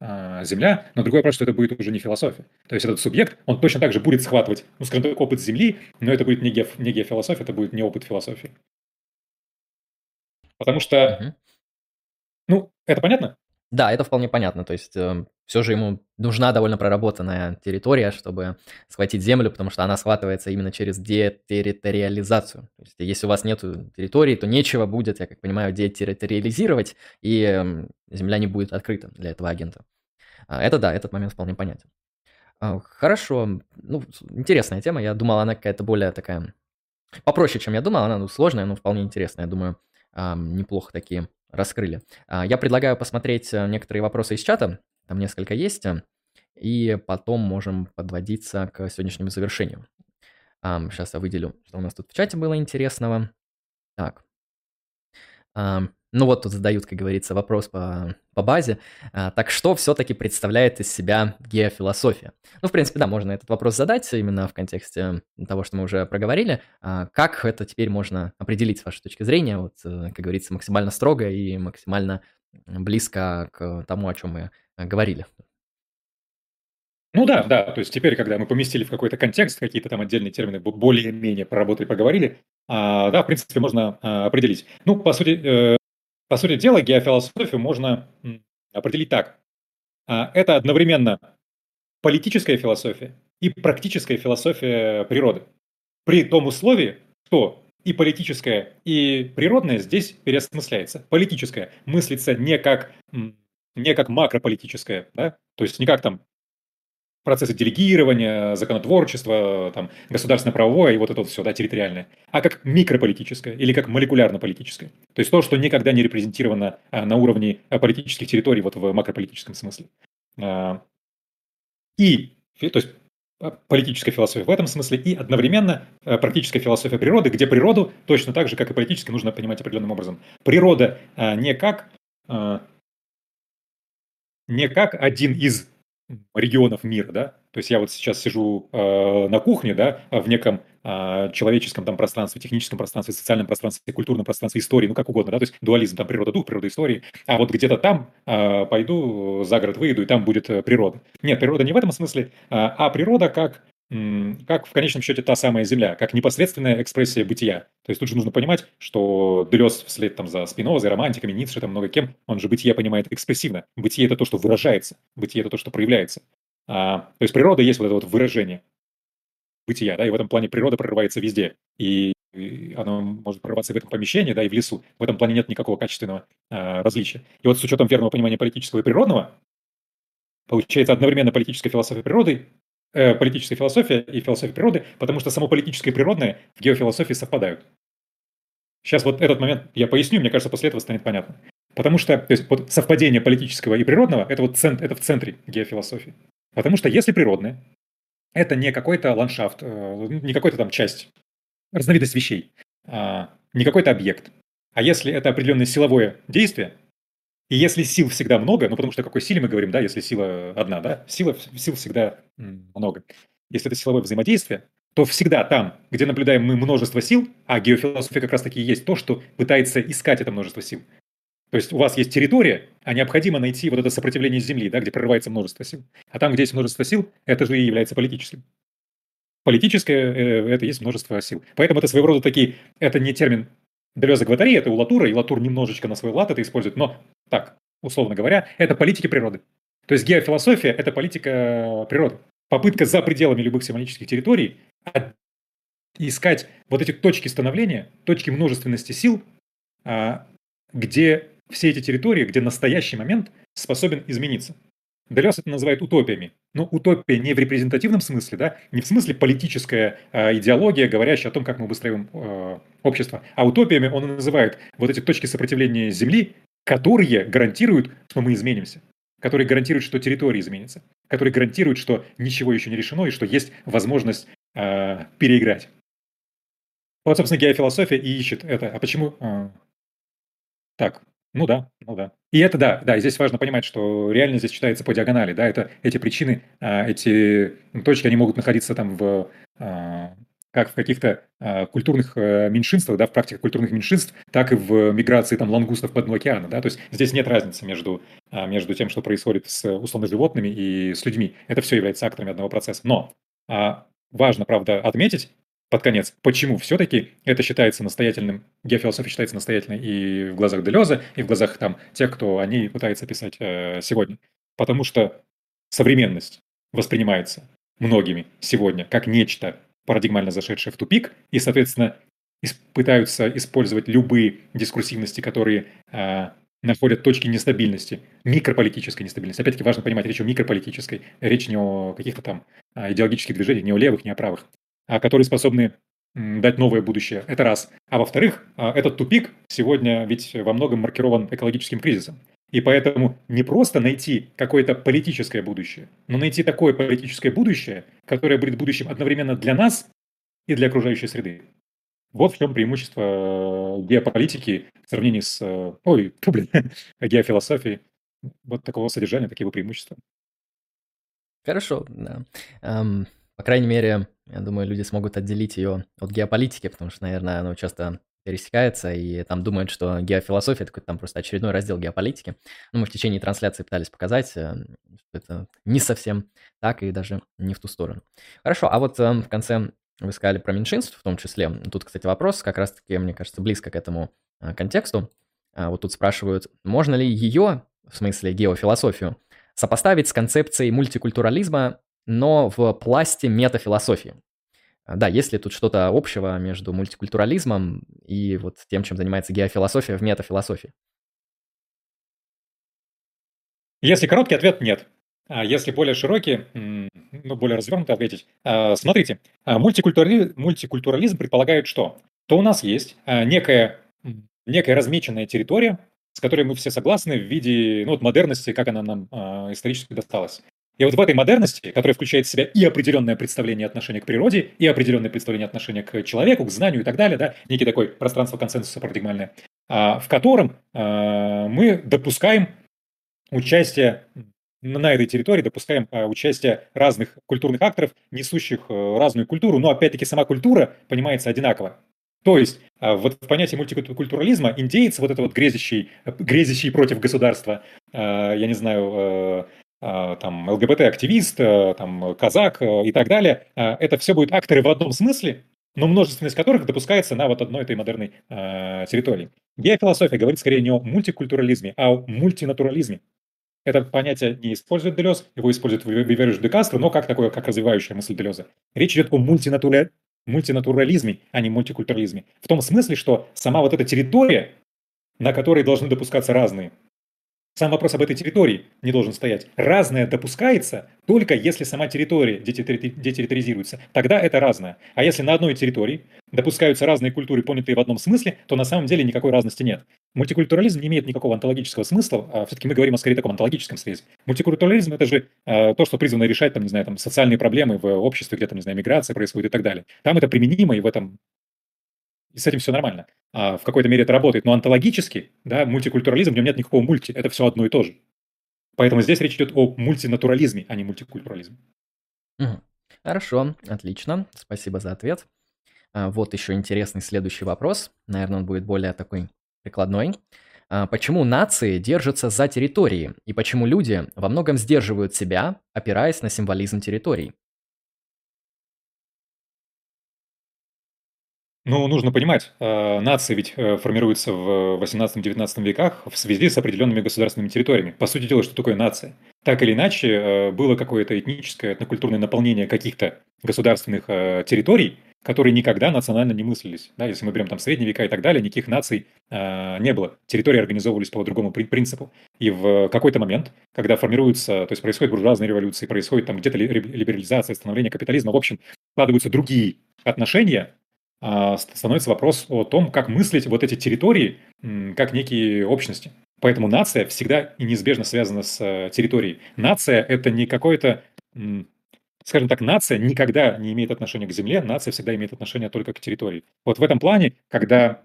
Земля, но другой вопрос, что это будет уже не философия. То есть этот субъект, он точно так же будет схватывать, ну, скажем так, опыт Земли, но это будет не, геоф, не геофилософия, это будет не опыт философии. Потому что, угу. ну, это понятно? Да, это вполне понятно. То есть э, все же ему нужна довольно проработанная территория, чтобы схватить землю, потому что она схватывается именно через детерриториализацию. То есть если у вас нет территории, то нечего будет, я как понимаю, детерриториализировать, и э, земля не будет открыта для этого агента. А, это да, этот момент вполне понятен. А, хорошо, ну, интересная тема. Я думал, она какая-то более такая попроще, чем я думал. Она ну, сложная, но вполне интересная. Я думаю, неплохо такие раскрыли. А, я предлагаю посмотреть э, некоторые вопросы из чата, там несколько есть, э, и потом можем подводиться к сегодняшнему завершению. Сейчас я выделю, что у нас тут в чате было интересного. Так. Ну вот тут задают, как говорится, вопрос по, по базе. А, так что все-таки представляет из себя геофилософия? Ну, в принципе, да, можно этот вопрос задать именно в контексте того, что мы уже проговорили. А, как это теперь можно определить с вашей точки зрения? Вот, э, как говорится, максимально строго и максимально близко к тому, о чем мы говорили. Ну да, да, то есть теперь, когда мы поместили в какой-то контекст, какие-то там отдельные термины более-менее проработали, поговорили, а, да, в принципе, можно а, определить. Ну, по сути, э, по сути дела, геофилософию можно определить так. А, это одновременно политическая философия и практическая философия природы. При том условии, что и политическое, и природное здесь переосмысляется. Политическое мыслится не как, не как макрополитическое, да? то есть не как там процессы делегирования, законотворчества, там, государственно-правовое и вот это вот все, да, территориальное, а как микрополитическое или как молекулярно-политическое. То есть то, что никогда не репрезентировано а, на уровне а, политических территорий вот в макрополитическом смысле. А, и, то есть политическая философия в этом смысле и одновременно практическая философия природы, где природу точно так же, как и политически, нужно понимать определенным образом. Природа не как не как один из регионов мира, да, то есть я вот сейчас сижу э, на кухне, да, в неком э, человеческом там пространстве, техническом пространстве, социальном пространстве, культурном пространстве, истории, ну как угодно, да, то есть дуализм, там природа дух, природа истории, а вот где-то там э, пойду за город выйду, и там будет э, природа. Нет, природа не в этом смысле, э, а природа как как в конечном счете та самая Земля, как непосредственная экспрессия бытия. То есть тут же нужно понимать, что Делес вслед там за Спинозой, романтиками, Ницше, там много кем, он же бытие понимает экспрессивно. Бытие – это то, что выражается, бытие – это то, что проявляется. А, то есть природа есть вот это вот выражение бытия, да, и в этом плане природа прорывается везде. И оно может прорваться и в этом помещении, да, и в лесу. В этом плане нет никакого качественного а, различия. И вот с учетом верного понимания политического и природного, получается одновременно политическая философия природы политическая философия и философия природы, потому что само политическое и природное в геофилософии совпадают. Сейчас вот этот момент я поясню, мне кажется, после этого станет понятно. Потому что то есть, вот совпадение политического и природного это, вот цент, это в центре геофилософии. Потому что если природное, это не какой-то ландшафт, э, не какой-то там часть, разновидность вещей, а, не какой-то объект. А если это определенное силовое действие, и если сил всегда много, ну потому что какой силе мы говорим, да, если сила одна, да, сила, сил всегда много. Если это силовое взаимодействие, то всегда там, где наблюдаем мы множество сил, а геофилософия как раз таки есть то, что пытается искать это множество сил. То есть у вас есть территория, а необходимо найти вот это сопротивление Земли, да, где прорывается множество сил. А там, где есть множество сил, это же и является политическим. Политическое э, – это есть множество сил. Поэтому это своего рода такие, это не термин Делеза Гватари, это у Латура, и Латур немножечко на свой лад это использует, но так, условно говоря, это политики природы. То есть геофилософия – это политика природы. Попытка за пределами любых символических территорий искать вот эти точки становления, точки множественности сил, а, где все эти территории, где настоящий момент способен измениться. Делес это называет утопиями. Но утопия не в репрезентативном смысле, да, не в смысле политическая э, идеология, говорящая о том, как мы выстраиваем э, общество, а утопиями он называет вот эти точки сопротивления Земли, которые гарантируют, что мы изменимся, которые гарантируют, что территория изменится, которые гарантируют, что ничего еще не решено и что есть возможность э, переиграть. Вот, собственно, геофилософия и ищет это. А почему? Э, так, ну да, ну да. И это да, да, здесь важно понимать, что реально здесь читается по диагонали, да, это эти причины, а, эти точки, они могут находиться там в а, как в каких-то э, культурных э, меньшинствах, да, в практике культурных меньшинств, так и в миграции там лангустов под океана, да, то есть здесь нет разницы между, э, между тем, что происходит с условно животными и с людьми. Это все является акторами одного процесса. Но э, важно, правда, отметить, под конец, почему все-таки это считается настоятельным, геофилософия считается настоятельной и в глазах Делеза, и в глазах там тех, кто о ней пытается писать э, сегодня. Потому что современность воспринимается многими сегодня как нечто парадигмально зашедшее в тупик, и, соответственно, пытаются использовать любые дискурсивности, которые э, находят точки нестабильности, микрополитической нестабильности. Опять-таки важно понимать, речь о микрополитической, речь не о каких-то там а, идеологических движениях, не о левых, не о правых. А, которые способны дать новое будущее. Это раз. А во-вторых, а, этот тупик сегодня ведь во многом маркирован экологическим кризисом. И поэтому не просто найти какое-то политическое будущее, но найти такое политическое будущее, которое будет будущим одновременно для нас и для окружающей среды. Вот в чем преимущество геополитики в сравнении с... Ой, фу, блин, геофилософией. Вот такого содержания, такие преимущества. Хорошо, да. Um, по крайней мере, я думаю, люди смогут отделить ее от геополитики, потому что, наверное, оно часто пересекается, и там думают, что геофилософия – это какой-то там просто очередной раздел геополитики. Ну, мы в течение трансляции пытались показать, э, что это не совсем так и даже не в ту сторону. Хорошо, а вот эм, в конце вы сказали про меньшинств в том числе. Тут, кстати, вопрос как раз-таки, мне кажется, близко к этому э, контексту. А вот тут спрашивают, можно ли ее, в смысле геофилософию, сопоставить с концепцией мультикультурализма но в пласте метафилософии. А, да, есть ли тут что-то общего между мультикультурализмом и вот тем, чем занимается геофилософия в метафилософии? Если короткий ответ – нет. А если более широкий, ну, более развернуто ответить. А, смотрите, а, мультикультурализм, мультикультурализм предполагает что? То у нас есть некая, некая размеченная территория, с которой мы все согласны в виде ну, вот модерности, как она нам исторически досталась. И вот в этой модерности, которая включает в себя и определенное представление отношения к природе, и определенное представление отношения к человеку, к знанию и так далее, да, некий такой пространство консенсуса парадигмальное, в котором мы допускаем участие на этой территории допускаем а, участие разных культурных акторов, несущих э, разную культуру, но опять-таки сама культура понимается одинаково. То есть а, вот в понятии мультикультурализма индейец, вот это вот грезящий, грезящий против государства, а, я не знаю, там ЛГБТ-активист, там казак и так далее, это все будут акторы в одном смысле, но множественность которых допускается на вот одной этой модерной территории. Геофилософия говорит скорее не о мультикультурализме, а о мультинатурализме. Это понятие не использует Делез, его использует Вивериш де Кастро, но как такое, как развивающая мысль Делеза. Речь идет о мультинатуре, мультинатурализме, а не мультикультурализме. В том смысле, что сама вот эта территория, на которой должны допускаться разные сам вопрос об этой территории не должен стоять. Разное допускается только если сама территория детерриторизируется. Тогда это разное. А если на одной территории допускаются разные культуры, понятые в одном смысле, то на самом деле никакой разности нет. Мультикультурализм не имеет никакого онтологического смысла, а все-таки мы говорим о скорее таком онтологическом срезе. Мультикультурализм – это же э, то, что призвано решать, там, не знаю, там, социальные проблемы в обществе, где там, не знаю, миграция происходит и так далее. Там это применимо, и в этом и с этим все нормально. А в какой-то мере это работает. Но онтологически, да, мультикультурализм, в нем нет никакого мульти, это все одно и то же. Поэтому здесь речь идет о мультинатурализме, а не мультикультурализме. Хорошо, отлично, спасибо за ответ. А, вот еще интересный следующий вопрос. Наверное, он будет более такой прикладной. А, почему нации держатся за территории и почему люди во многом сдерживают себя, опираясь на символизм территорий? Ну, нужно понимать, э, нации ведь э, формируются в 18-19 веках в связи с определенными государственными территориями. По сути дела, что такое нация? Так или иначе, э, было какое-то этническое, этнокультурное наполнение каких-то государственных территорий, которые никогда национально не мыслились. Да, если мы берем там средние века и так далее, никаких наций э, не было. Территории организовывались по другому принципу. И в какой-то момент, когда формируются, то есть происходит буржуазная революция, происходит там где-то либерализация, становление капитализма, в общем, складываются другие отношения, становится вопрос о том, как мыслить вот эти территории как некие общности. Поэтому нация всегда и неизбежно связана с э, территорией. Нация – это не какое-то, скажем так, нация никогда не имеет отношения к земле, нация всегда имеет отношение только к территории. Вот в этом плане, когда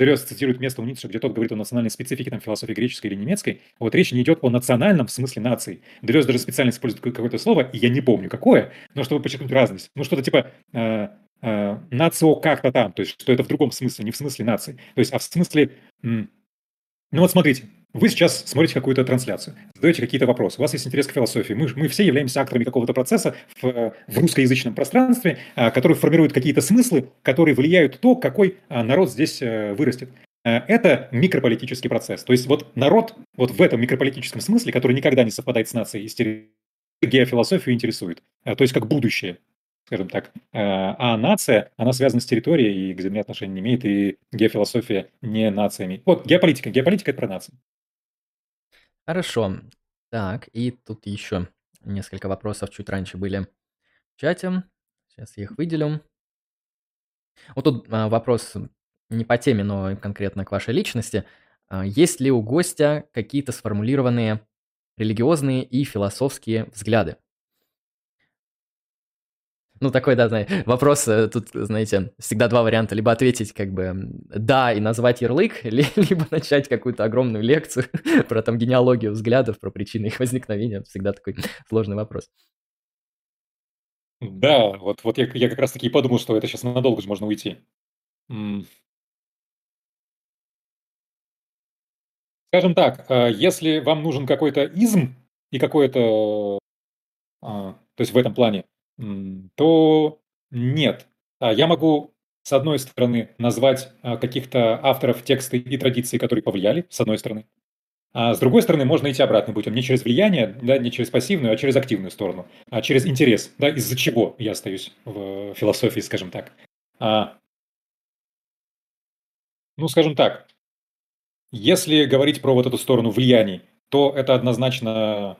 Дерез цитирует место у Ницше, где тот говорит о национальной специфике там, философии греческой или немецкой, вот речь не идет о национальном в смысле нации. Дерез даже специально использует какое-то слово, и я не помню какое, но чтобы подчеркнуть разность. Ну, что-то типа э, э, нацио как-то там, то есть что это в другом смысле, не в смысле нации, то есть, а в смысле, ну вот смотрите, вы сейчас смотрите какую-то трансляцию, задаете какие-то вопросы, у вас есть интерес к философии, мы, мы все являемся акторами какого-то процесса в, в русскоязычном пространстве, а, который формирует какие-то смыслы, которые влияют на то, какой а, народ здесь вырастет. Это микрополитический процесс. То есть вот народ вот в этом микрополитическом смысле, который никогда не совпадает с нацией, геофилософию интересует. То есть как будущее скажем так. Э, а нация, она связана с территорией и к земле отношения не имеет, и геофилософия не нациями. Вот, геополитика. Геополитика – это про нации. Хорошо. Так, и тут еще несколько вопросов чуть раньше были в чате. Сейчас я их выделю. Вот тут а, вопрос не по теме, но конкретно к вашей личности. А, есть ли у гостя какие-то сформулированные религиозные и философские взгляды? Ну, такой, да, знаете, вопрос, э, тут, знаете, всегда два варианта. Либо ответить как бы «да» и назвать ярлык, либо начать какую-то огромную лекцию про там генеалогию взглядов, про причины их возникновения. Всегда такой сложный вопрос. Да, вот, вот я, я как раз таки подумал, что это сейчас надолго же можно уйти. Скажем так, а, если вам нужен какой-то изм и какой-то, а, то есть в этом плане, то нет. А я могу, с одной стороны, назвать а, каких-то авторов текста и традиции, которые повлияли, с одной стороны. А с другой стороны, можно идти обратным путем, не через влияние, да, не через пассивную, а через активную сторону, а через интерес, да, из-за чего я остаюсь в философии, скажем так. А, ну, скажем так, если говорить про вот эту сторону влияний, то это однозначно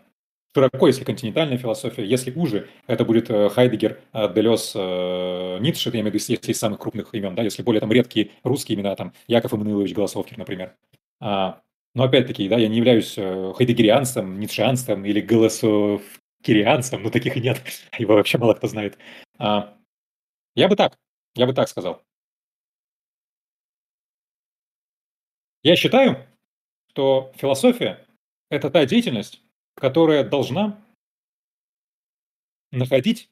широко, если континентальная философия, если уже, это будет э, Хайдегер, э, Делес, э, Ницше, я имею в виду, если из самых крупных имен, да, если более там редкие русские имена, там, Яков Эммануилович Голосовкин, например. А, но опять-таки, да, я не являюсь хайдегерианцем, ницшеанцем или голосовкирианцем, ну таких и нет, его вообще мало кто знает. А, я бы так, я бы так сказал. Я считаю, что философия – это та деятельность, которая должна находить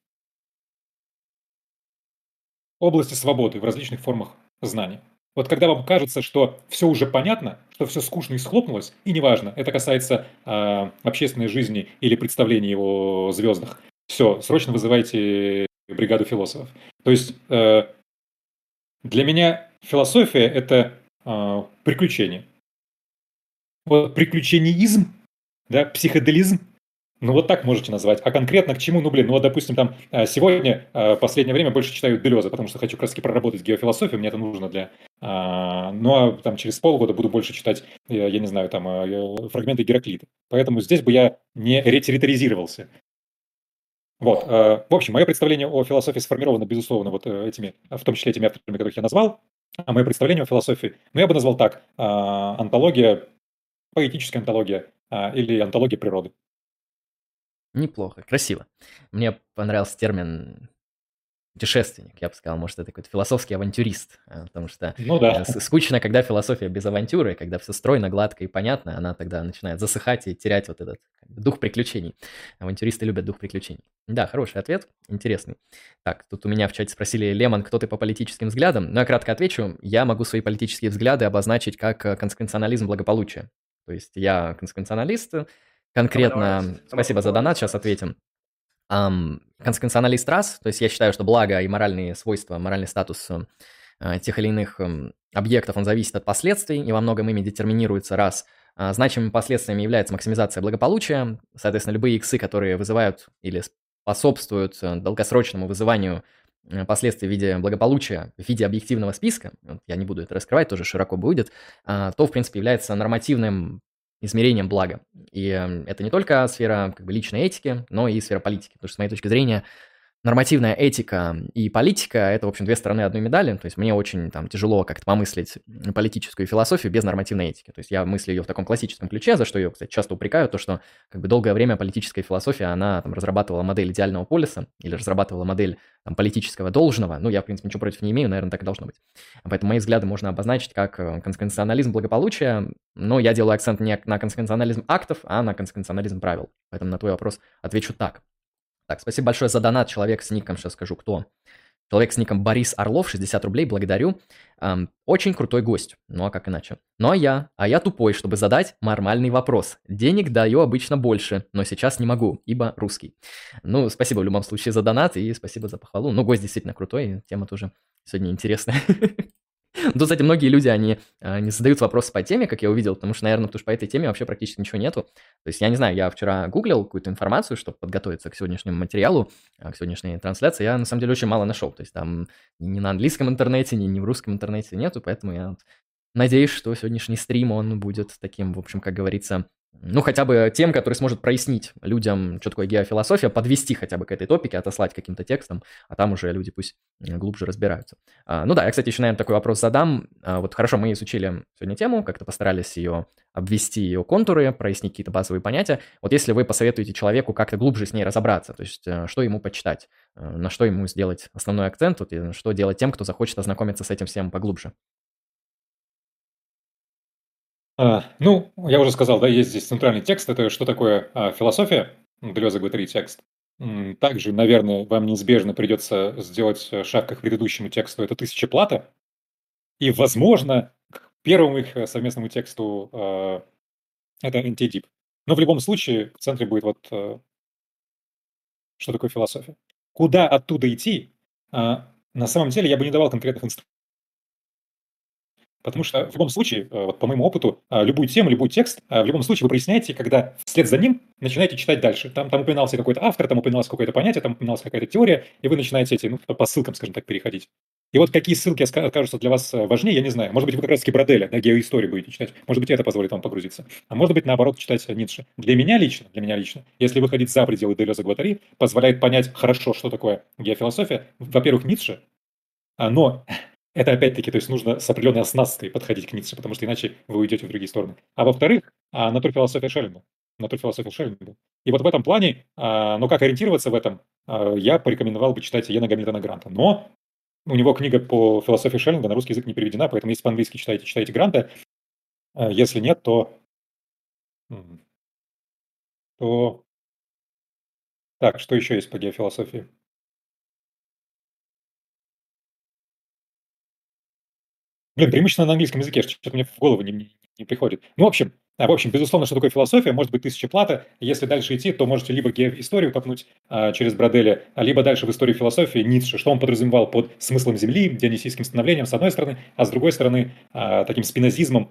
области свободы в различных формах знаний. Вот когда вам кажется, что все уже понятно, что все скучно и схлопнулось, и неважно, это касается э, общественной жизни или представления о звездах, все, срочно вызывайте бригаду философов. То есть э, для меня философия – это э, приключение. Вот приключениизм да, психоделизм, ну, вот так можете назвать. А конкретно к чему? Ну, блин, ну, вот, допустим, там, э, сегодня, в э, последнее время больше читаю Делеза, потому что хочу как раз таки проработать геофилософию, мне это нужно для... А, ну, а там через полгода буду больше читать, я не знаю, там, э, фрагменты Гераклита. Поэтому здесь бы я не ретриторизировался. Вот. В общем, мое представление о философии сформировано, безусловно, вот этими, в том числе этими авторами, которых я назвал. А мое представление о философии, ну, я бы назвал так, антология, поэтическая антология а, или антология природы. Неплохо, красиво. Мне понравился термин путешественник, я бы сказал, может, это какой-то философский авантюрист, а, потому что ну, да. Э, скучно, когда философия без авантюры, когда все стройно, гладко и понятно, она тогда начинает засыхать и терять вот этот дух приключений. Авантюристы любят дух приключений. Да, хороший ответ, интересный. Так, тут у меня в чате спросили, Лемон, кто ты по политическим взглядам? Ну, я кратко отвечу, я могу свои политические взгляды обозначить как э, консеквенционализм благополучия. То есть я консеквенционалист, конкретно... Спасибо за донат, сейчас ответим. Um, консеквенционалист раз, то есть я считаю, что благо и моральные свойства, моральный статус uh, тех или иных um, объектов, он зависит от последствий, и во многом ими детерминируется раз. Uh, значимыми последствиями является максимизация благополучия, соответственно, любые иксы, которые вызывают или способствуют э, долгосрочному вызыванию Э, последствия в виде благополучия, в виде объективного списка, я не буду это раскрывать, тоже широко будет, а, то, в принципе, является нормативным измерением блага. И эм, это не только сфера как бы, личной этики, но и сфера политики. Потому что, с моей точки зрения, нормативная этика и политика – это, в общем, две стороны одной медали. То есть мне очень там, тяжело как-то помыслить политическую философию без нормативной этики. То есть я мыслю ее в таком классическом ключе, за что ее, кстати, часто упрекают, то, что как бы долгое время политическая философия, она там разрабатывала модель идеального полиса или разрабатывала модель там, политического должного. Ну, я, в принципе, ничего против не имею, наверное, так и должно быть. Поэтому мои взгляды можно обозначить как э, консеквенционализм благополучия, но я делаю акцент не на консеквенционализм актов, а на консеквенционализм правил. Поэтому на твой вопрос отвечу так. Так, спасибо большое за донат. Человек с ником, сейчас скажу, кто. Человек с ником Борис Орлов, 60 рублей, благодарю. Эм, очень крутой гость, ну а как иначе? Ну а я, а я тупой, чтобы задать нормальный вопрос. Денег даю обычно больше, но сейчас не могу, ибо русский. Ну, спасибо в любом случае за донат и спасибо за похвалу. Ну, гость действительно крутой, тема тоже сегодня интересная. Тут, кстати, многие люди, они а, не задают вопросы по теме, как я увидел, потому что, наверное, потому что по этой теме вообще практически ничего нету. То есть, я не знаю, я вчера гуглил какую-то информацию, чтобы подготовиться к сегодняшнему материалу, а, к сегодняшней трансляции. Я, на самом деле, очень мало нашел. То есть, там ни на английском интернете, ни, ни в русском интернете нету, поэтому я надеюсь, что сегодняшний стрим, он будет таким, в общем, как говорится, ну, хотя бы тем, который сможет прояснить людям, что такое геофилософия, подвести хотя бы к этой топике, отослать каким-то текстом, а там уже люди пусть глубже разбираются. А, ну да, я, кстати, еще, наверное, такой вопрос задам. А, вот хорошо, мы изучили сегодня тему, как-то постарались ее обвести, ее контуры, прояснить какие-то базовые понятия. Вот если вы посоветуете человеку как-то глубже с ней разобраться, то есть э, что ему почитать, э, на что ему сделать основной акцент, вот, и что делать тем, кто захочет ознакомиться с этим всем поглубже. А, ну, я уже сказал, да, есть здесь центральный текст. Это что такое а, философия? Делеза говорит текст. Также, наверное, вам неизбежно придется сделать э, шаг к предыдущему тексту. Это «Тысяча плата». И, возможно, к первому их э, совместному тексту э, это антидип. Но в любом случае в центре будет вот э, что такое философия. Куда оттуда идти? На самом деле я бы не давал конкретных инструментов Потому что в любом случае, э, вот по моему опыту, э, любую тему, любой текст, э, в любом случае вы проясняете, когда вслед за ним начинаете читать дальше. Там, там упоминался какой-то автор, там упоминалось какое-то понятие, там упоминалась какая-то теория, и вы начинаете эти, ну, по ссылкам, скажем так, переходить. И вот какие ссылки окажутся для вас важнее, я не знаю. Может быть, вы как раз-таки Броделя, да, геоисторию будете читать. Может быть, это позволит вам погрузиться. А может быть, наоборот, читать Ницше. Для меня лично, для меня лично, если выходить за пределы Делеза Гватари, позволяет понять хорошо, что такое геофилософия. Во-первых, Ницше, а, но это опять-таки, то есть нужно с определенной оснасткой подходить к Ницше, потому что иначе вы уйдете в другие стороны. А во-вторых, а, натурфилософия Шеллинга. Натурфилософия Шеллинга. И вот в этом плане, а, ну как ориентироваться в этом, я порекомендовал бы читать Йена Гамильтона Гранта. Но у него книга по философии Шеллинга на русский язык не переведена, поэтому если по-английски читаете, читайте Гранта. Если нет, то... то... Так, что еще есть по геофилософии? Блин, преимущественно на английском языке, что-то мне в голову не, не, не приходит. Ну, в общем, а, в общем, безусловно, что такое философия, может быть тысяча плата. Если дальше идти, то можете либо историю копнуть а, через Броделя, а либо дальше в историю философии Ницше, что он подразумевал под смыслом Земли, дионисийским становлением, с одной стороны, а с другой стороны, а, таким спинозизмом,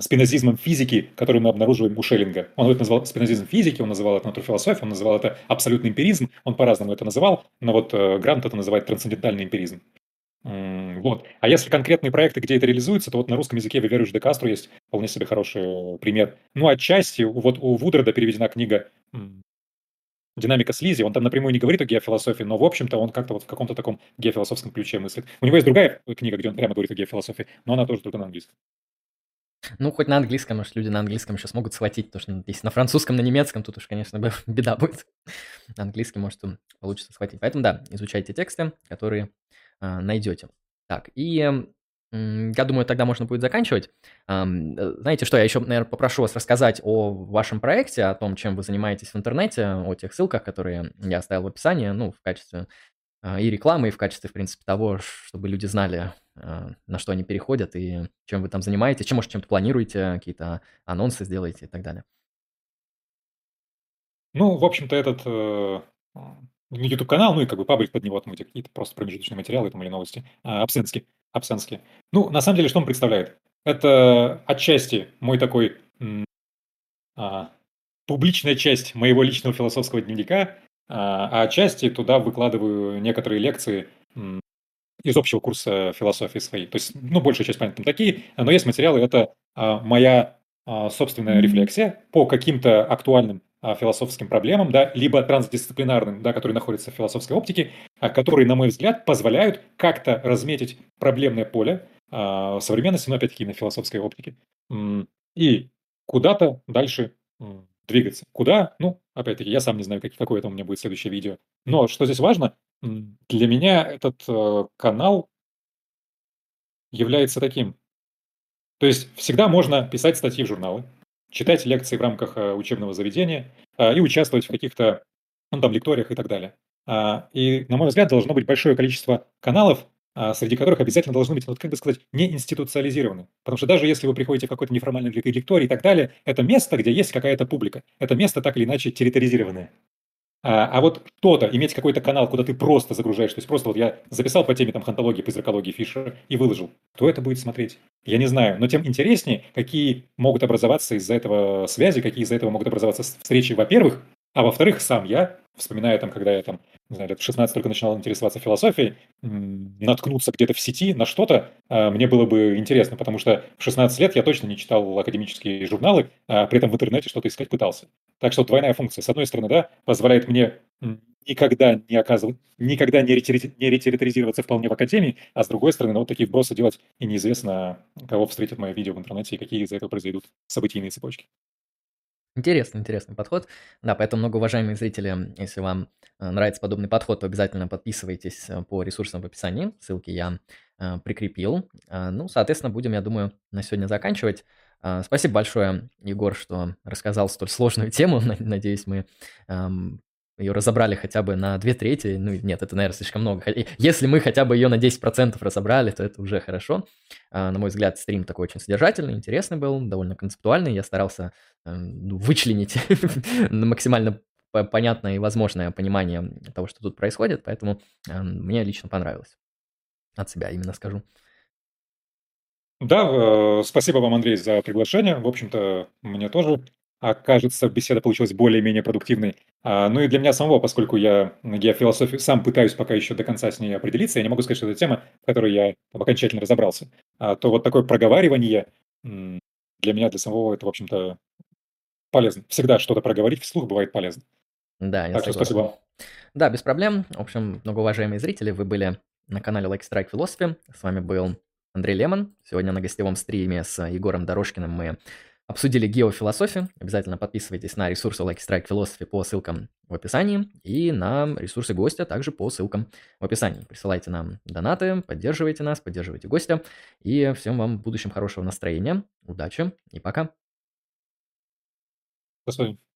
спинозизмом физики, который мы обнаруживаем у Шеллинга. Он это называл спинозизм физики, он называл это натурфилософией, он называл это абсолютный эмпиризм, он по-разному это называл, но вот э, Грант это называет трансцендентальный эмпиризм. Вот. А если конкретные проекты, где это реализуется, то вот на русском языке Виверуш де Кастро есть вполне себе хороший пример. Ну, отчасти, вот у Вудрода переведена книга «Динамика слизи». Он там напрямую не говорит о геофилософии, но, в общем-то, он как-то вот в каком-то таком геофилософском ключе мыслит. У него есть другая книга, где он прямо говорит о геофилософии, но она тоже только на английском. Ну, хоть на английском, может, люди на английском еще смогут схватить, потому что если на французском, на немецком, тут уж, конечно, беда будет. На английском, может, получится схватить. Поэтому, да, изучайте тексты, которые а, найдете. Так, и я думаю, тогда можно будет заканчивать. Э, знаете что, я еще, наверное, попрошу вас рассказать о вашем проекте, о том, чем вы занимаетесь в интернете, о тех ссылках, которые я оставил в описании, ну, в качестве а, и рекламы, и в качестве, в принципе, того, чтобы люди знали, на что они переходят и чем вы там занимаетесь, чем, может, чем-то планируете, какие-то анонсы сделаете и так далее. Ну, в общем-то, этот э, YouTube канал, ну и как бы паблик под него, там эти какие-то просто промежуточные материалы там или новости, а, абсенские, абсенские. Ну, на самом деле, что он представляет? Это отчасти мой такой а, публичная часть моего личного философского дневника, а, а отчасти туда выкладываю некоторые лекции из общего курса философии своей. То есть, ну, большая часть, понятно, такие, но есть материалы, это а, моя а, собственная рефлексия по каким-то актуальным философским проблемам, да, либо трансдисциплинарным, да, которые находятся в философской оптике, а которые, на мой взгляд, позволяют как-то разметить проблемное поле а, современности, но опять-таки на философской оптике, и куда-то дальше двигаться. Куда? Ну, опять-таки, я сам не знаю, как, какое это у меня будет следующее видео. Но что здесь важно, для меня этот э, канал является таким. То есть всегда можно писать статьи в журналы, читать лекции в рамках э, учебного заведения э, и участвовать в каких-то ну, там, лекториях и так далее. А, и, на мой взгляд, должно быть большое количество каналов, а, среди которых обязательно должны быть, вот как бы сказать, не институциализированы. Потому что даже если вы приходите в какой-то неформальный лекторий и так далее, это место, где есть какая-то публика. Это место так или иначе территоризированное. А, а вот кто-то, иметь какой-то канал, куда ты просто загружаешь, то есть просто вот я записал по теме там хантологии, призракологии Фишера и выложил, кто это будет смотреть? Я не знаю, но тем интереснее, какие могут образоваться из-за этого связи, какие из-за этого могут образоваться встречи, во-первых, а во-вторых, сам я, вспоминая там, когда я там, не знаю, лет в 16 только начинал интересоваться философией, наткнуться где-то в сети на что-то, а, мне было бы интересно, потому что в 16 лет я точно не читал академические журналы, а при этом в интернете что-то искать пытался. Так что двойная функция. С одной стороны, да, позволяет мне никогда не оказывать, никогда не, ретери, вполне в академии, а с другой стороны, ну, вот такие вбросы делать, и неизвестно, кого встретит мое видео в интернете и какие из-за этого произойдут событийные цепочки. Интересный, интересный подход. Да, поэтому, многоуважаемые зрители, если вам э, нравится подобный подход, то обязательно подписывайтесь э, по ресурсам в описании. Ссылки я э, прикрепил. Ну, соответственно, будем, я думаю, на сегодня заканчивать. Спасибо большое, Егор, что рассказал столь сложную тему. Надеюсь, мы эм, ее разобрали хотя бы на две трети, ну нет, это, наверное, слишком много. Если мы хотя бы ее на 10% разобрали, то это уже хорошо. А, на мой взгляд, стрим такой очень содержательный, интересный был, довольно концептуальный. Я старался эм, ну, вычленить максимально понятное и возможное понимание того, что тут происходит, поэтому эм, мне лично понравилось. От себя именно скажу. Да, э, спасибо вам, Андрей, за приглашение. В общем-то, мне тоже а, кажется, беседа получилась более-менее продуктивной. А, ну и для меня самого, поскольку я геофилософию сам пытаюсь пока еще до конца с ней определиться, я не могу сказать, что это тема, в которой я там, окончательно разобрался, а, то вот такое проговаривание для меня, для самого, это, в общем-то, полезно. Всегда что-то проговорить вслух бывает полезно. Да, я Так что спасибо. Да, без проблем. В общем, многоуважаемые зрители, вы были на канале Like Strike Philosophy. С вами был Андрей Лемон. Сегодня на гостевом стриме с Егором Дорожкиным мы обсудили геофилософию. Обязательно подписывайтесь на ресурсы Like Strike Philosophy по ссылкам в описании и на ресурсы гостя также по ссылкам в описании. Присылайте нам донаты, поддерживайте нас, поддерживайте гостя. И всем вам в будущем хорошего настроения, удачи и пока. До свидания.